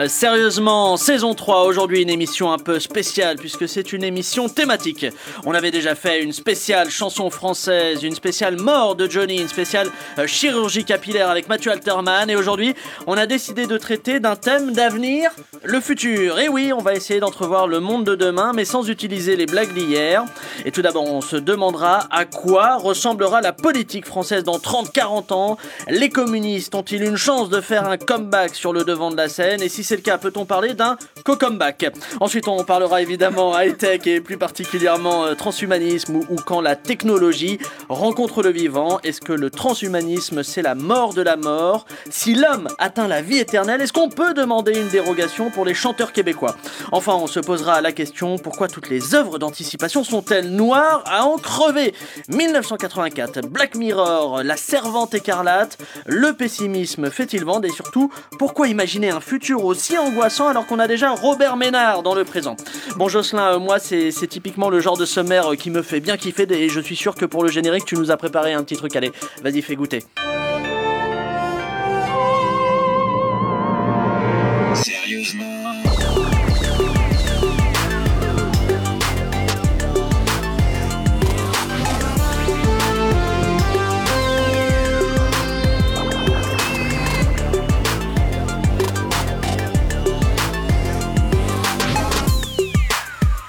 Euh, sérieusement, saison 3, aujourd'hui une émission un peu spéciale puisque c'est une émission thématique. On avait déjà fait une spéciale chanson française, une spéciale mort de Johnny, une spéciale euh, chirurgie capillaire avec Mathieu Alterman et aujourd'hui on a décidé de traiter d'un thème d'avenir, le futur. Et oui, on va essayer d'entrevoir le monde de demain mais sans utiliser les blagues d'hier. Et tout d'abord on se demandera à quoi ressemblera la politique française dans 30-40 ans. Les communistes ont-ils une chance de faire un comeback sur le devant de la scène? Et si c'est le cas, peut-on parler d'un co-comeback. Ensuite, on parlera évidemment high-tech et plus particulièrement euh, transhumanisme ou, quand la technologie rencontre le vivant. Est-ce que le transhumanisme, c'est la mort de la mort? Si l'homme atteint la vie éternelle, est-ce qu'on peut demander une dérogation pour les chanteurs québécois? Enfin, on se posera la question pourquoi toutes les œuvres d'anticipation sont-elles noires à en crever? 1984, Black Mirror, La Servante écarlate, le pessimisme fait-il vendre? Et surtout pourquoi imaginer un futur au aussi angoissant alors qu'on a déjà Robert Ménard dans le présent. Bon Jocelyn, euh, moi c'est typiquement le genre de sommaire euh, qui me fait bien kiffer et je suis sûr que pour le générique tu nous as préparé un petit truc. Allez, vas-y fais goûter.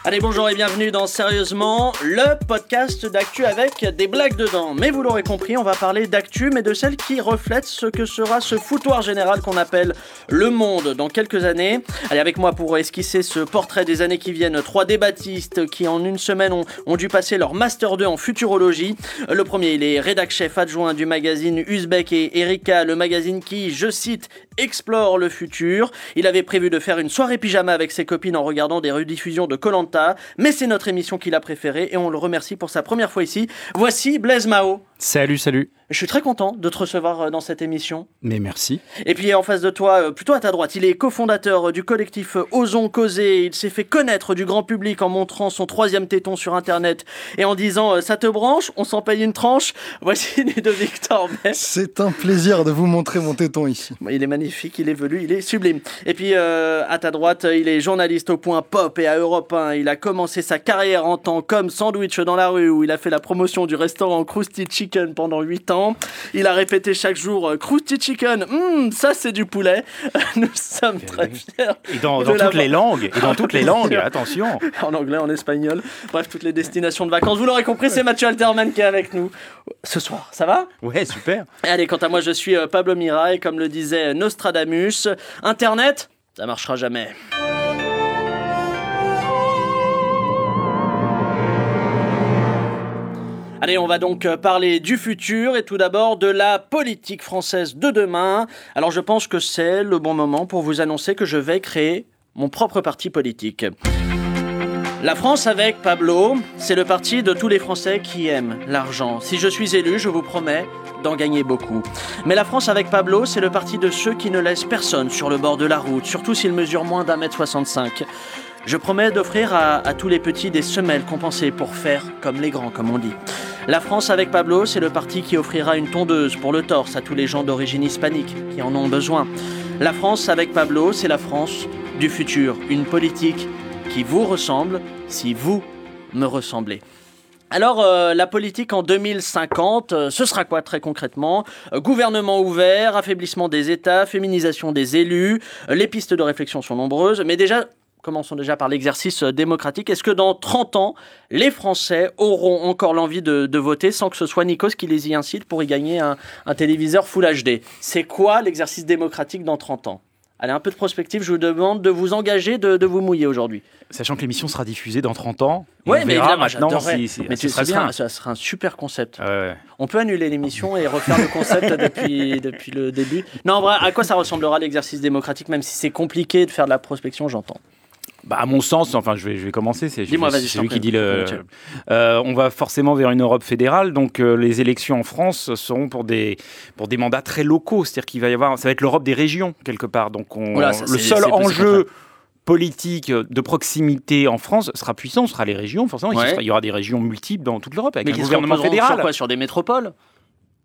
Allez, bonjour et bienvenue dans Sérieusement, le podcast d'actu avec des blagues dedans. Mais vous l'aurez compris, on va parler d'actu, mais de celle qui reflète ce que sera ce foutoir général qu'on appelle le monde dans quelques années. Allez, avec moi pour esquisser ce portrait des années qui viennent, trois débattistes qui en une semaine ont, dû passer leur Master 2 en futurologie. Le premier, il est rédac chef adjoint du magazine Uzbek et Erika, le magazine qui, je cite, explore le futur. Il avait prévu de faire une soirée pyjama avec ses copines en regardant des rediffusions de Colanta mais c'est notre émission qu'il a préférée et on le remercie pour sa première fois ici. Voici Blaise Mao. Salut, salut. Je suis très content de te recevoir euh, dans cette émission. Mais merci. Et puis en face de toi, euh, plutôt à ta droite, il est cofondateur euh, du collectif Osons Causer. Il s'est fait connaître du grand public en montrant son troisième téton sur Internet et en disant Ça te branche On s'en paye une tranche Voici de Victor C'est un plaisir de vous montrer mon téton ici. Il est magnifique, il est velu, il est sublime. Et puis à ta droite, il est journaliste au point pop et à Europe 1. Il a commencé sa carrière en tant qu'homme sandwich dans la rue où il a fait la promotion du restaurant Krusty Chicken pendant 8 ans. Il a répété chaque jour euh, Krusty Chicken, hmm, ça c'est du poulet. Nous sommes très fiers. Et dans, toutes les langues, et dans toutes les langues, attention. En anglais, en espagnol, bref, toutes les destinations de vacances. Vous l'aurez compris, c'est Mathieu Alterman qui est avec nous ce soir. Ça va? Ouais, super. allez, quant à moi, je suis euh, Pablo Mira et comme le disait Nostradamus, Internet, ça marchera jamais. Allez, on va donc euh, parler du futur et tout d'abord de la politique française de demain. Alors je pense que c'est le bon moment pour vous annoncer que je vais créer mon propre parti politique. La France avec Pablo, c'est le parti de tous les Français qui aiment l'argent. Si je suis élu, je vous promets d'en gagner beaucoup. Mais la France avec Pablo, c'est le parti de ceux qui ne laissent personne sur le bord de la route, surtout s'ils mesurent moins d'un mètre 65. Je promets d'offrir à, tous les petits des semelles compensées pour faire comme les grands, comme on dit. La France avec Pablo, c'est le parti qui offrira une tondeuse pour le torse à tous les gens d'origine hispanique qui en ont besoin. La France avec Pablo, c'est la France du futur, une politique qui vous ressemble si vous me ressemblez. Alors, euh, la politique en 2050, euh, ce sera quoi très concrètement? Euh, Gouvernement ouvert, affaiblissement des États, féminisation des élus. les pistes de réflexion sont nombreuses, mais déjà, Commençons déjà par l'exercice euh, démocratique. Est-ce que dans 30 ans, les Français auront encore l'envie de, voter sans que ce soit Nikos qui les y incite pour y gagner un, téléviseur Full HD C'est quoi l'exercice démocratique dans 30 ans? Allez, un peu de prospective, je vous demande de vous engager, de, vous mouiller aujourd'hui. Sachant que l'émission sera diffusée dans 30 ans. Oui, mais évidemment, maintenant, si, mais ce bien. ça sera un super concept. On peut annuler l'émission et refaire le concept depuis, depuis le début. Non, en vrai, à quoi ça ressemblera l'exercice démocratique, même si c'est compliqué de faire de la prospection, j'entends. Bah, À mon sens, enfin, je vais, je vais commencer. C'est lui qui dit le. Euh, on va forcément vers une Europe fédérale, donc euh, les élections en France seront pour des, pour des mandats très locaux. C'est-à-dire qu'il va y avoir. Ça va être l'Europe des régions, quelque part. Donc on, Voilà, ça, le seul enjeu politique de proximité en France sera puissant, ce sera les régions, forcément. Il Ouais. sera- Il y aura des régions multiples dans toute l'Europe, avec Mais un gouvernement fédéral. sur quoi? Sur des métropoles?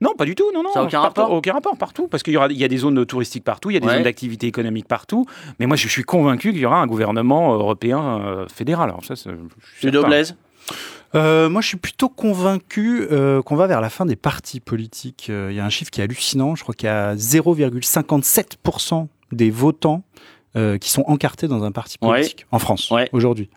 Non, pas du tout. Non, non. Ça a aucun partout- rapport Aucun rapport partout, parce qu'il y aura, il y a des zones touristiques partout, il y a des Ouais. zones d'activité économique partout. Mais moi, je suis convaincu qu'il y aura un gouvernement européen euh, fédéral. Alors ça, c'est-. Blaise Euh, moi, je suis plutôt convaincu euh, qu'on va vers la fin des partis politiques. Euh, Il y a un chiffre qui est hallucinant. Je crois qu'il y a 0,57% des votants euh, qui sont encartés dans un parti Ouais. politique en France Ouais. aujourd'hui.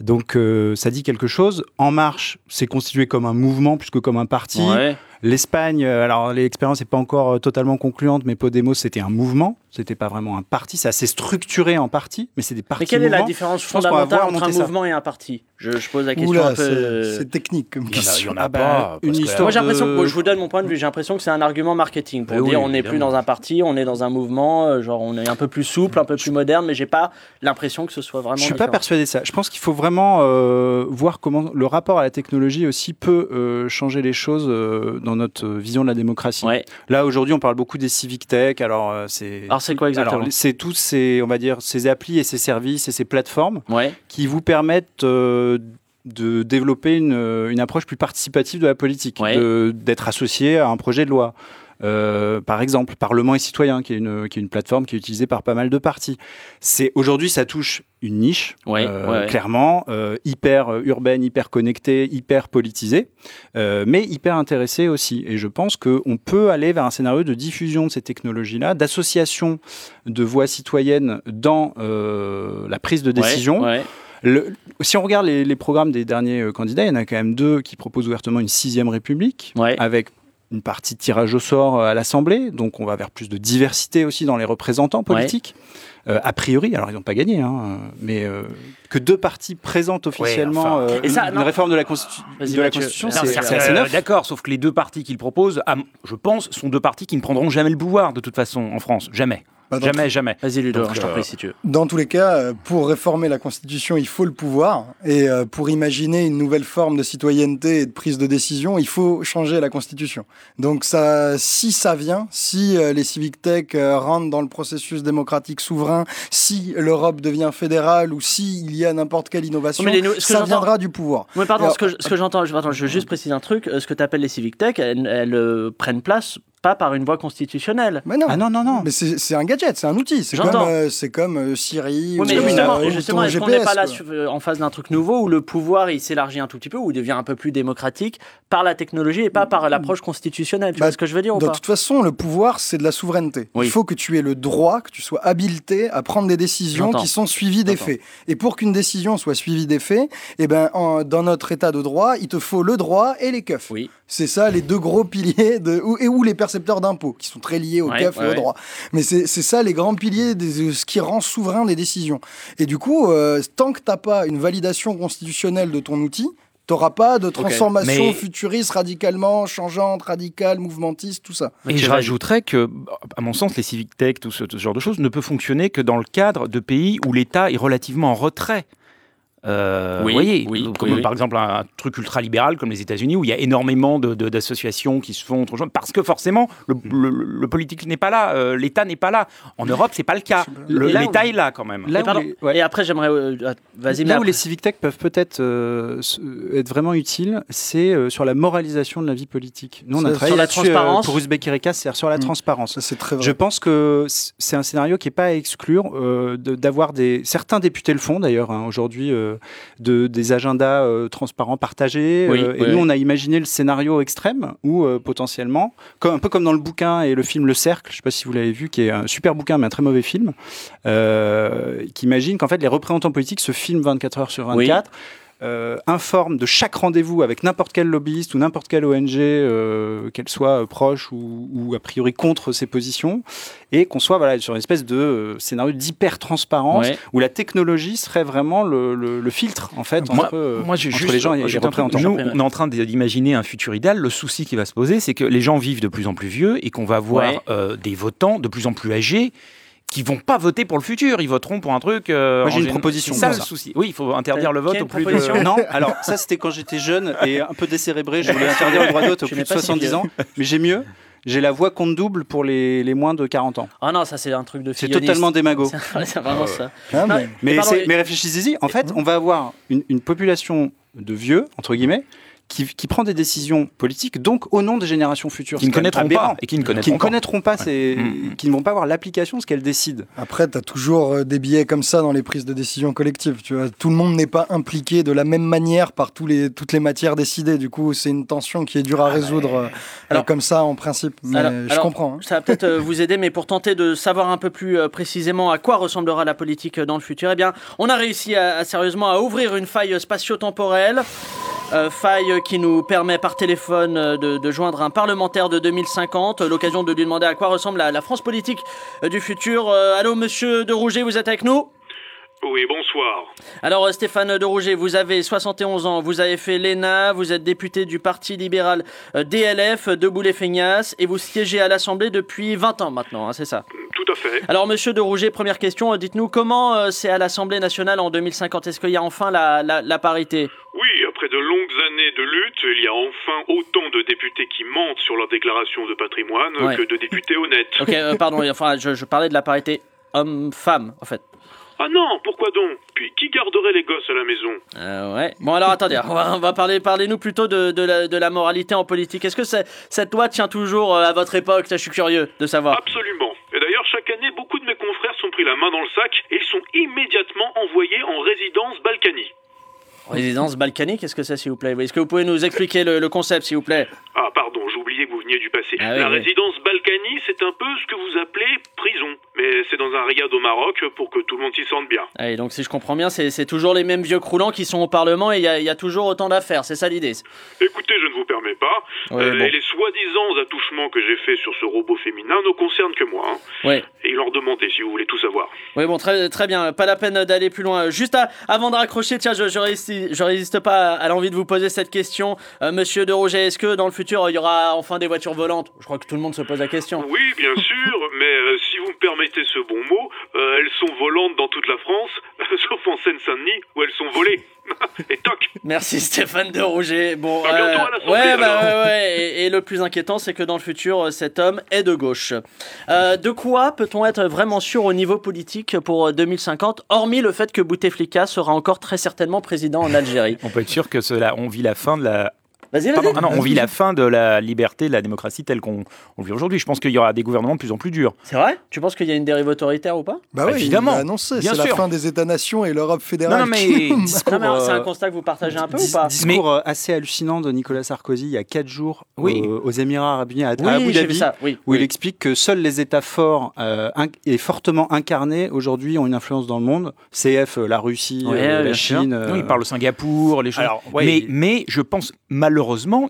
Donc, euh, ça dit quelque chose. En Marche, c'est constitué comme un mouvement plus que comme un parti. Ouais. L'Espagne, euh, alors l'expérience n'est pas encore euh, totalement concluante, mais Podemos, c'était un mouvement. C'était pas vraiment un parti. C'est assez structuré en parti, mais c'est des partis Mais quelle est la différence Je pense qu'on va fondamentale entre un ça. mouvement et un parti? Je, je pose la question Oula, un peu. euh, c'est c'est technique comme Il y en a, il y question. en a Ah bah, pas. une parce que- histoire Moi j'ai l'impression de- que je vous donne mon point de vue, j'ai l'impression que c'est un argument marketing pour Mais dire oui, on n'est plus dans un parti, on est dans un mouvement, euh, genre on est un peu plus souple, un peu plus moderne, mais j'ai pas l'impression que ce soit vraiment. Je suis pas persuadé de ça. Je pense qu'il faut vraiment euh, voir comment le rapport à la technologie aussi peut euh, changer les choses euh, dans notre euh, vision de la démocratie. Ouais. Là aujourd'hui, on parle beaucoup des civic tech. Alors euh, c'est Alors c'est quoi exactement c'est tous ces on va dire ces applis et ces services et ces plateformes Ouais. qui vous permettent euh, de développer une, une approche plus participative de la politique, Ouais. d'être associé à un projet de loi. Euh, par exemple, Parlement et Citoyens, qui est, une, qui est une plateforme qui est utilisée par pas mal de partis. C'est aujourd'hui, ça touche une niche, Ouais, euh, ouais, clairement, euh, hyper urbaine, hyper connectée, hyper politisée, mais hyper intéressée aussi. Et je pense qu'on peut aller vers un scénario de diffusion de ces technologies-là, d'association de voix citoyennes dans la prise de décision. Ouais, ouais. Le- si on regarde les, les programmes des derniers candidats, il y en a quand même deux qui proposent ouvertement une sixième république, Ouais. avec une partie de tirage au sort euh, à l'Assemblée, donc on va vers plus de diversité aussi dans les représentants politiques. Euh, a priori, alors ils n'ont pas gagné, hein, mais euh, que deux partis présentent officiellement enfin. Et ça, une, non. réforme de la, constitu- de la. Constitution, c'est assez neuf. D'accord, sauf que les deux partis qu'ils proposent, je pense, sont deux partis qui ne prendront jamais le pouvoir de toute façon en France. Jamais. Bah, jamais, jamais. Vas-y Ludo, Donc, je t'en prie si tu veux. Dans tous les cas, euh, pour réformer la Constitution, il faut le pouvoir. Et euh, pour imaginer une nouvelle forme de citoyenneté et de prise de décision, il faut changer la Constitution. Donc ça, si ça vient, si euh, les civic tech rentrent dans le processus démocratique souverain, si l'Europe devient fédérale ou si il y a n'importe quelle innovation, Mais ça viendra du pouvoir. Oui, pardon, Alors, ce que, je- ce que j'entends, je, je veux juste préciser un truc. Ce que tu appelles les civic tech, elles, elles, euh, prennent place pas par une voie constitutionnelle. Mais non. Ah non, non, non. Mais c'est un gadget, c'est un outil. C'est comme, euh, c'est comme euh, Siri Oui, mais ou, justement, euh, justement ton est-ce qu'on n'est pas là quoi. euh, en face d'un truc nouveau où le pouvoir il s'élargit un tout petit peu, ou il devient un peu plus démocratique par la technologie et pas par l'approche constitutionnelle? Tu Bah, vois ce que je veux dire ou De pas? toute façon, le pouvoir, c'est de la souveraineté. Oui. Il faut que tu aies le droit, que tu sois habilité à prendre des décisions qui sont suivies des faits. Et pour qu'une décision soit suivie des faits, eh ben, en- dans notre état de droit, il te faut le droit et les keufs. Oui. C'est ça les deux gros piliers, de, et ou les percepteurs d'impôts, qui sont très liés au Ouais, et au ouais. droit. Mais c'est ça les grands piliers de ce qui rend souverain des décisions. Et du coup, euh, tant que tu n'as pas une validation constitutionnelle de ton outil, tu n'auras pas de transformation Mais- futuriste radicalement changeante, radicale, mouvementiste, tout ça. Et je rajouterais que, à mon sens, les civic tech, tout ce, tout ce genre de choses, ne peut fonctionner que dans le cadre de pays où l'État est relativement en retrait. Euh, Oui, vous voyez, oui, comme oui, oui. par exemple un, truc ultra-libéral comme les États-Unis où il y a énormément de- de- d'associations qui se font autre parce que forcément le, le- le politique n'est pas là, euh, l'État n'est pas là. En Europe, c'est pas le cas. L'État est là quand même. Là Et, où pardon, les- ouais. et après j'aimerais, euh, ah, vas-y. Là où après- les civic tech peuvent peut-être euh, être vraiment utiles, c'est euh, sur la moralisation de la vie politique. Nous, on a Sur- travaillé sur la euh, transparence. pour Uzbek Erika, c'est-à-dire sur la Mm. transparence. C'est très vrai. Je pense que c'est un scénario qui n'est pas à exclure euh, de- d'avoir des certains députés le font d'ailleurs hein, aujourd'hui euh, de des agendas euh, transparents partagés. Oui, euh, et oui, nous on a imaginé le scénario extrême où euh, potentiellement, comme un peu comme dans le bouquin et le film Le Cercle, je ne sais pas si vous l'avez vu, qui est un super bouquin mais un très mauvais film, qui imagine qu'en fait les représentants politiques se filment 24 heures sur 24. Euh, informent de chaque rendez-vous avec n'importe quel lobbyiste ou n'importe quelle ONG, euh, qu'elle soit euh, proche ou, ou a priori contre ses positions, et qu'on soit voilà, sur une espèce de scénario d'hyper-transparence Ouais. où la technologie serait vraiment le, le- le filtre en fait Moi- entre, euh, Moi, entre juste, les gens et les représentants. Nous, on est en train d'imaginer un futur idéal. Le souci qui va se poser, c'est que les gens vivent de plus en plus vieux et qu'on va voir Ouais. euh, des votants de plus en plus âgés qui vont pas voter pour le futur, ils voteront pour un truc. euh, Moi, j'ai une gén- proposition C'est ça pour le ça. souci. Oui, il faut interdire le vote au plus de. Non, alors ça c'était quand j'étais jeune et un peu décérébré, je voulais interdire le droit de vote aux Tu plus de pas si 70 vieux. ans, mais j'ai mieux. J'ai la voix compte double pour les, les moins de 40 ans. Ah non, ça c'est un truc de C'est totalement démago. C'est vraiment ça. Non, mais- Mais, mais réfléchissez-y, en fait, on va avoir une, une population de vieux, entre guillemets, qui, qui prend des décisions politiques, donc au nom des générations futures. Qui ne connaîtront aberrant. pas et qui ne Qui connaîtront ne pas. connaîtront pas, ces- Mm. qui ne vont pas avoir l'application de ce qu'elles décident. Après, tu as toujours euh, des biais comme ça dans les prises de décision collectives. Tu vois. Tout le monde n'est pas impliqué de la même manière par tous les, toutes les matières décidées. Du coup, c'est une tension qui est dure à résoudre euh, Alors- comme ça en principe. Mais Alors- je alors, comprends. hein. Ça va peut-être euh, vous aider, mais pour tenter de savoir un peu plus précisément à quoi ressemblera la politique dans le futur, eh bien, on a réussi à, à, sérieusement à ouvrir une faille spatio-temporelle. Euh, faille qui nous permet par téléphone euh, de, de joindre un parlementaire de 2050, euh, l'occasion de lui demander à quoi ressemble la, la France politique du futur. Euh, allô, monsieur de Rouget, vous êtes avec nous? Oui, bonsoir. Alors Stéphane de Rouget, vous avez 71 ans, vous avez fait l'ENA, vous êtes député du Parti libéral DLF, Debout les Feignasses, et vous siégez à l'Assemblée depuis 20 ans maintenant, hein, c'est ça? Tout à fait. Alors monsieur de Rouget, première question, dites-nous comment c'est à l'Assemblée nationale en 2050 Est-ce qu'il y a enfin la, la, la parité? Oui, après de longues années de lutte, il y a enfin autant de députés qui mentent sur leur déclaration de patrimoine Ouais. que de députés honnêtes. Ok, euh, pardon, enfin je, je parlais de la parité homme-femme en fait. Ah non, pourquoi donc? Puis qui garderait les gosses à la maison? Euh, ouais. Bon alors attendez, on va, on va parler, parlez-nous plutôt de, de, la, de la moralité en politique. Est-ce que cette loi tient toujours euh, à votre époque? Ça, Je suis curieux de savoir. Absolument. Et d'ailleurs, chaque année, beaucoup de mes confrères sont pris la main dans le sac et ils sont immédiatement envoyés en résidence Balkany. Résidence balkanique, qu'est-ce que c'est s'il vous plaît? Est-ce que vous pouvez nous expliquer le, le concept s'il vous plaît? Ah, pardon, j'oubliais que vous veniez du passé. Ah oui, la oui. résidence Balkany, c'est un peu ce que vous appelez prison. Mais c'est dans un riad au Maroc pour que tout le monde s'y sente bien. Allez, donc si je comprends bien, c'est toujours les mêmes vieux croulants qui sont au Parlement et il y, a- il y a toujours autant d'affaires, c'est ça l'idée Écoutez, je ne vous permets pas. Ouais, Euh, bon. Et les soi-disant attouchements que j'ai faits sur ce robot féminin ne concernent que moi. hein. Ouais. Et leur demander si vous voulez tout savoir. Oui, bon, très, très bien, pas la peine d'aller plus loin. Juste à- avant de raccrocher, tiens, je, je, résiste, je résiste pas à, l'envie de vous poser cette question. Euh, Monsieur de Roger, est-ce que dans le futur, il y aura enfin des voitures volantes? Je crois que tout le monde se pose la question. Oui, bien sûr, mais euh, permettez ce bon mot, euh, elles sont volantes dans toute la France, sauf en Seine-Saint-Denis où elles sont volées. et toc Merci Stéphane de Rouget. Bon, à ouais, bah, alors. ouais, ouais. Et, et le plus inquiétant, c'est que dans le futur, euh, cet homme est de gauche. Euh, de quoi peut-on être vraiment sûr au niveau politique pour euh, 2050, hormis le fait que Bouteflika sera encore très certainement président en Algérie? On peut être sûr que cela, on vit la fin de la. Vas-y, vas-y. Pardon, ah non, on vit la fin de la liberté, de la démocratie telle qu'on on vit aujourd'hui. Je pense qu'il y aura des gouvernements de plus en plus durs. C'est vrai? Tu penses qu'il y a une dérive autoritaire ou pas? Bah oui, évidemment. il annoncé, Bien c'est la fin des États-nations et l'Europe fédérale. Non, non, mais qui- discours, Non, mais alors, c'est un constat que vous partagez un peu Dis- ou pas? Discours euh, assez hallucinant de Nicolas Sarkozy il y a 4 jours Oui. euh, aux Émirats Arabes Unis à, à Oui, Abu j'ai vu Dhabi, ça. Oui. où oui. il explique que seuls les États forts euh, inc- et fortement incarnés aujourd'hui ont une influence dans le monde. CF, euh, la Russie, Ouais, euh, la. Chine. euh, Oui, il parle de Singapour, les choses. Alors, ouais, mais, il- mais je pense malheureusement,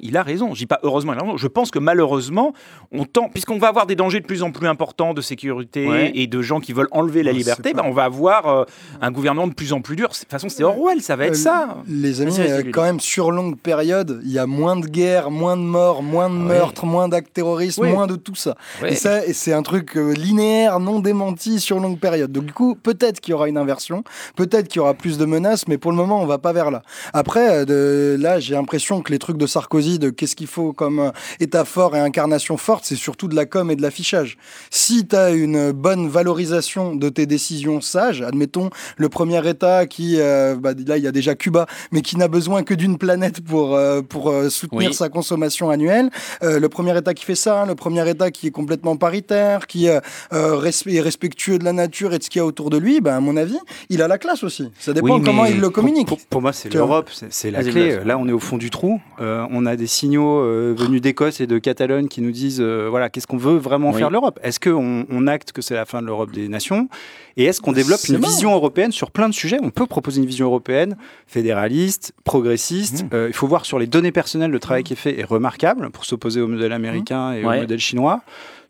il a raison. Je dis pas heureusement, il a raison. Je pense que malheureusement, on tend, puisqu'on va avoir des dangers de plus en plus importants de sécurité Ouais. et de gens qui veulent enlever la liberté, bah, on va avoir euh, un gouvernement de plus en plus dur. De toute façon, c'est Orwell, ça va être Euh, ça. Les amis, euh, quand même, sur longue période, il y a moins de guerres, moins de morts, moins de meurtres, moins d'actes terroristes, moins de tout ça. Et ça, c'est un truc linéaire, non démenti sur longue période. Donc du coup, peut-être qu'il y aura une inversion, peut-être qu'il y aura plus de menaces, mais pour le moment, on va pas vers là. Après, de, là, j'ai l'impression que les trucs de Sarkozy, de qu'est-ce qu'il faut comme euh, état fort et incarnation forte, c'est surtout de la com et de l'affichage. Si tu as une bonne valorisation de tes décisions sages, admettons le premier État qui, euh, bah, là, il y a déjà Cuba, mais qui n'a besoin que d'une planète pour, euh, pour soutenir Oui. sa consommation annuelle. Euh, le premier État qui fait ça, le premier État qui est complètement paritaire, qui respe- est respectueux de la nature et de ce qu'il y a autour de lui, ben, à mon avis, il a la classe aussi. Ça dépend Oui, comment il le communique. Pour, pour moi, c'est l'Europe, c'est la clé. Là, on est au fond du trou. Euh, on a des signaux euh, venus d'Écosse et de Catalogne qui nous disent euh, voilà, qu'est-ce qu'on veut vraiment Oui. faire de l'Europe? Est-ce qu'on on acte que c'est la fin de l'Europe des nations? Et est-ce qu'on développe C'est une vision européenne sur plein de sujets? On peut proposer une vision européenne fédéraliste, progressiste. Mmh. Euh, il faut voir sur les données personnelles, le travail qui est fait est remarquable pour s'opposer au modèle américain et Ouais. au modèle chinois.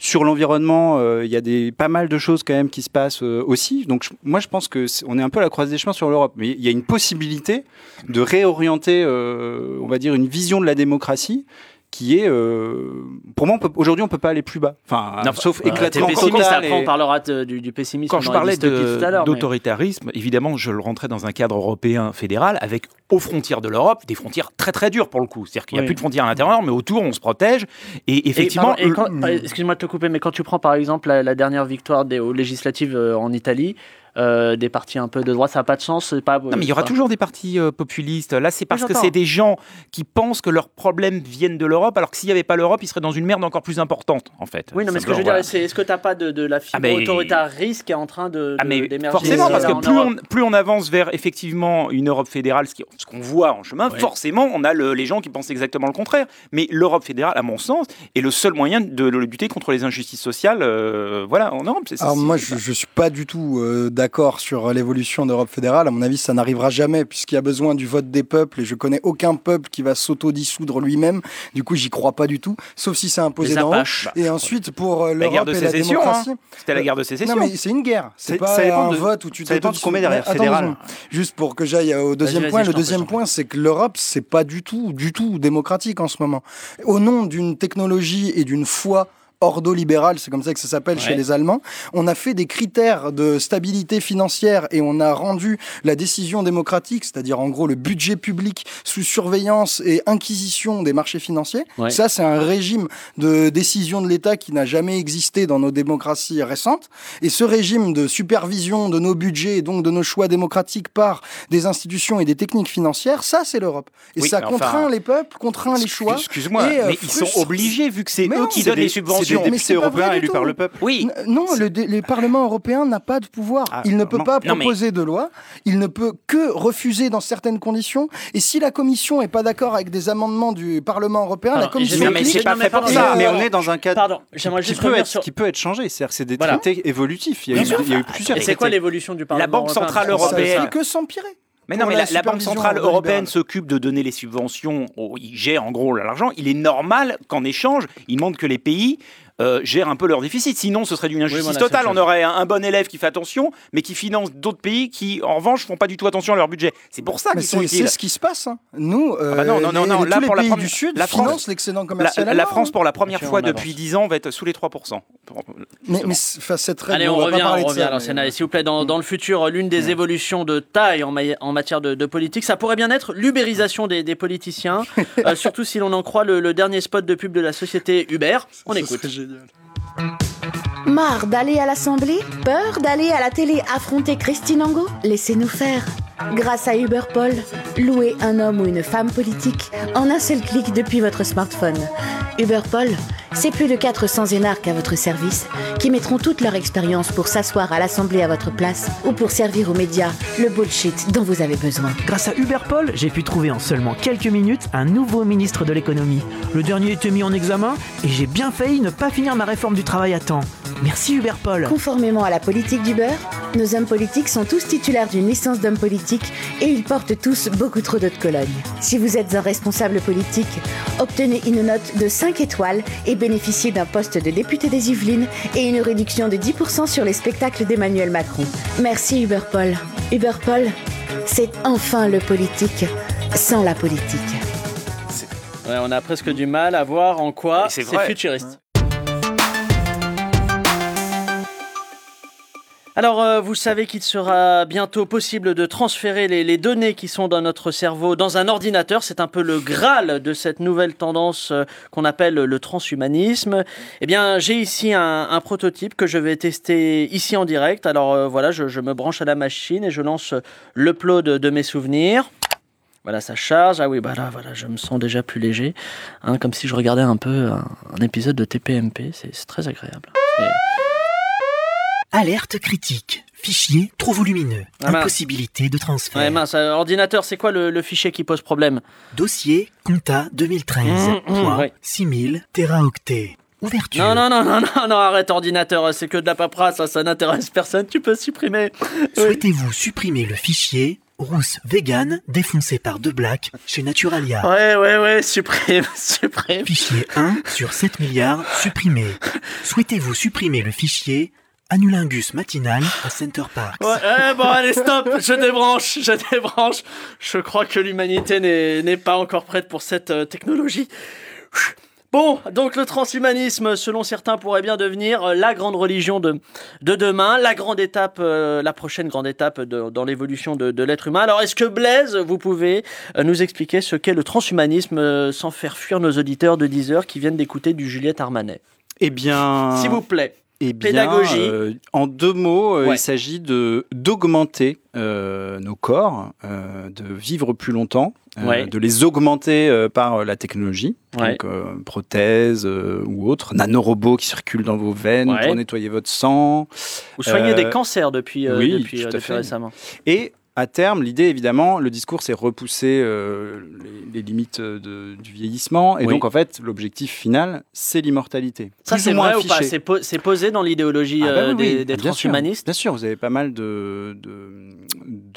Sur l'environnement, euh, il y a des, pas mal de choses quand même qui se passent euh, aussi. Donc moi je pense que c'est- on est un peu à la croisée des chemins sur l'Europe, mais il y a une possibilité de réorienter, euh, on va dire, une vision de la démocratie qui est, euh, pour moi, aujourd'hui, on peut pas aller plus bas. Enfin, Non, sauf Voilà, éclatement pessimiste, après on parlera de- du, du pessimisme Quand je parlais mais- d'autoritarisme, évidemment, je le rentrais dans un cadre européen fédéral avec aux frontières de l'Europe des frontières très très dures pour le coup. C'est-à-dire qu'il n'y a Oui. plus de frontières à l'intérieur, mais autour on se protège. Et effectivement, euh, excuse-moi de te couper, mais quand tu prends par exemple la, la dernière victoire des, aux législatives euh, en Italie, euh, des partis un peu de droite, ça n'a pas de sens. c'est Pas, Non, mais il y aura toujours des partis euh, populistes. Là, c'est parce que c'est des gens qui pensent que leurs problèmes viennent de l'Europe, alors que s'il n'y avait pas l'Europe, ils seraient dans une merde encore plus importante, en fait. Oui, non, mais ce que je veux Simplement, dire, c'est est-ce que tu n'as pas de, de la fibre Ah, mais- autoritariste qui est en train de, Ah d'émerger forcément, parce que plus Europe on, plus on avance vers effectivement une Europe fédérale, ce qu'on voit en chemin, Ouais. forcément, on a le- les gens qui pensent exactement le contraire. Mais l'Europe fédérale, à mon sens, est le seul moyen de, de lutter contre les injustices sociales euh, voilà, en Europe. Alors moi, je, je suis pas du tout euh, d'accord sur l'évolution d'Europe fédérale. À mon avis, ça n'arrivera jamais puisqu'il y a besoin du vote des peuples et je connais aucun peuple qui va s'auto-dissoudre lui-même. Du coup, j'y crois pas du tout, sauf si c'est imposé d'en haut. Et ensuite, pour euh, La guerre l'Europe de et la sécession, démocratie, C'était la guerre de sécession. non mais c'est une guerre. C'est pas ça un de- vote où tu ça dépend de met derrière fédéral. Juste pour que j'aille au deuxième point. Le deuxième point, c'est que l'Europe, c'est pas du tout, du tout démocratique en ce moment. Au nom d'une technologie et d'une foi ordo-libérale, c'est comme ça que ça s'appelle chez les Allemands, on a fait des critères de stabilité financière et on a rendu la décision démocratique, c'est-à-dire en gros le budget public sous surveillance et inquisition des marchés financiers. Ouais. Ça, c'est un régime de décision de l'État qui n'a jamais existé dans nos démocraties récentes. Et ce régime de supervision de nos budgets et donc de nos choix démocratiques par des institutions et des techniques financières, ça, c'est l'Europe. Et Oui, ça contraint enfin, les peuples, contraint les choix. Excuse-moi, euh, mais ils sont obligés, vu que c'est eux non, qui donnent des- les subventions. Des Mais députés c'est pas européens vrai du élus tout. par le peuple. Oui, Non, le, le Parlement européen n'a pas de pouvoir. Ah, il ne peut non. pas Non, mais- proposer de loi. Il ne peut que refuser dans certaines conditions. Et si la Commission est pas d'accord avec des amendements du Parlement européen, Alors, la Commission Non, mais c'est pas fait pour ça. Mais on est dans un cadre Pardon, j'aimerais qui peut, être, sur... qui peut être changé. C'est-à-dire que c'est des Voilà. traités évolutifs. Il y a, eu, il y a eu plusieurs Et c'est quoi l'évolution du Parlement Banque européen centrale Parce que ça- européenne. Ça fait que s'empirer. Mais non, mais la la, la Banque Centrale. Européenne s'occupe de donner les subventions, aux- il gère en gros l'argent. Il est normal qu'en échange, il demande que les pays euh, gèrent un peu leur déficit. Sinon, ce serait d'une injustice voilà, c'est totale. On aurait un, un bon élève qui fait attention, mais qui finance d'autres pays qui, en revanche, font pas du tout attention à leur budget. C'est pour ça qu'ils sont c'est c'est utiles. ce qui se passe. hein. Nous, euh, Ah bah non, non, non, non, les- là, les pour la pays première- du Sud la France- financent l'excédent La, commercial. la allemand, France, pour la première fois depuis avance. 10 ans, va être sous les 3%. Mais, mais c'est- règle, Allez, on, revient, on revient l'Arsenal. S'il vous plaît, dans, dans le futur, l'une des évolutions de taille en, ma- en matière de, de politique, ça pourrait bien être l'ubérisation des, des politiciens, euh, surtout si l'on en croit le, le dernier spot de pub de la société Uber. On écoute. Marre d'aller à l'Assemblée Peur d'aller à la télé affronter Christine Angot? Laissez-nous faire. Grâce à Uberpol, louez un homme ou une femme politique en un seul clic depuis votre smartphone. Uberpol, c'est plus de 400 énarques à votre service qui mettront toute leur expérience pour s'asseoir à l'Assemblée à votre place ou pour servir aux médias le bullshit dont vous avez besoin. Grâce à Uberpol, j'ai pu trouver en seulement quelques minutes un nouveau ministre de l'économie. Le dernier était mis en examen et j'ai bien failli ne pas finir ma réforme du travail à temps. Merci Uberpol. Conformément à la politique du beurre, nos hommes politiques sont tous titulaires d'une licence d'homme politique et ils portent tous beaucoup trop d'eau de Cologne. Si vous êtes un responsable politique, obtenez une note de 5 étoiles et bénéficiez d'un poste de député des Yvelines et une réduction de 10% sur les spectacles d'Emmanuel Macron. Merci Uberpol. Uberpol, c'est enfin le politique sans la politique. Ouais, on a presque du mal à voir en quoi c'est futuriste. Alors, euh, vous savez qu'il sera bientôt possible de transférer les, données qui sont dans notre cerveau dans un ordinateur. C'est un peu le graal de cette nouvelle tendance euh, qu'on appelle le transhumanisme. Eh bien, j'ai ici un, prototype que je vais tester ici en direct. Alors euh, voilà, je, me branche à la machine et je lance l'upload de mes souvenirs. Voilà, ça charge. Ah oui, bah là, voilà, je me sens déjà plus léger. Hein, comme si je regardais un peu un, épisode de TPMP. C'est très agréable. Alerte critique. Fichier trop volumineux. Ah, mince. Impossibilité de transfert. Ouais, mince, euh, ordinateur, c'est quoi le, le fichier qui pose problème Dossier compta 2013. Mmh, mmh, ouais. 6000 téraoctets. Ouverture. Non, non, non, non, non, non, arrête, ordinateur, c'est que de la paperasse, ça, ça n'intéresse personne, tu peux supprimer. Oui. Souhaitez-vous supprimer le fichier rousse vegan défoncé par De Black chez Naturalia Ouais, ouais, ouais, supprime, supprime. Fichier 1 sur 7 milliards supprimé. Souhaitez-vous supprimer le fichier Anulingus matinal à Center Ouais, eh, bon, allez, stop, je débranche, je débranche. Je crois que l'humanité n'est n'est pas encore prête pour cette euh, technologie. Bon, donc le transhumanisme, selon certains, pourrait bien devenir euh, la grande religion de, de demain, la grande étape, euh, la prochaine grande étape de- dans l'évolution de, de l'être humain. Alors, est-ce que Blaise, vous pouvez nous expliquer ce qu'est le transhumanisme sans faire fuir nos auditeurs de 10 heures qui viennent d'écouter du Juliette Armanet? Eh bien, S'il vous plaît. Eh bien, pédagogie. euh, en deux mots, euh, Ouais. il s'agit de d'augmenter euh, nos corps, euh, de vivre plus longtemps, Ouais. de les augmenter par la technologie, Ouais. donc prothèses ou autres, nanorobots qui circulent dans vos veines pour nettoyer votre sang. Vous soignez des cancers depuis, oui, depuis, tout à depuis fait. récemment. Et à terme, l'idée, évidemment, le discours, c'est repousser euh, les, les limites de- du vieillissement. Et Oui. donc, en fait, l'objectif final, c'est l'immortalité. Ça, c'est vrai ou pas? C'est po- c'est posé dans l'idéologie Ah euh, oui, oui, des, des bien sûr. transhumanistes? Bien sûr, vous avez pas mal de, de,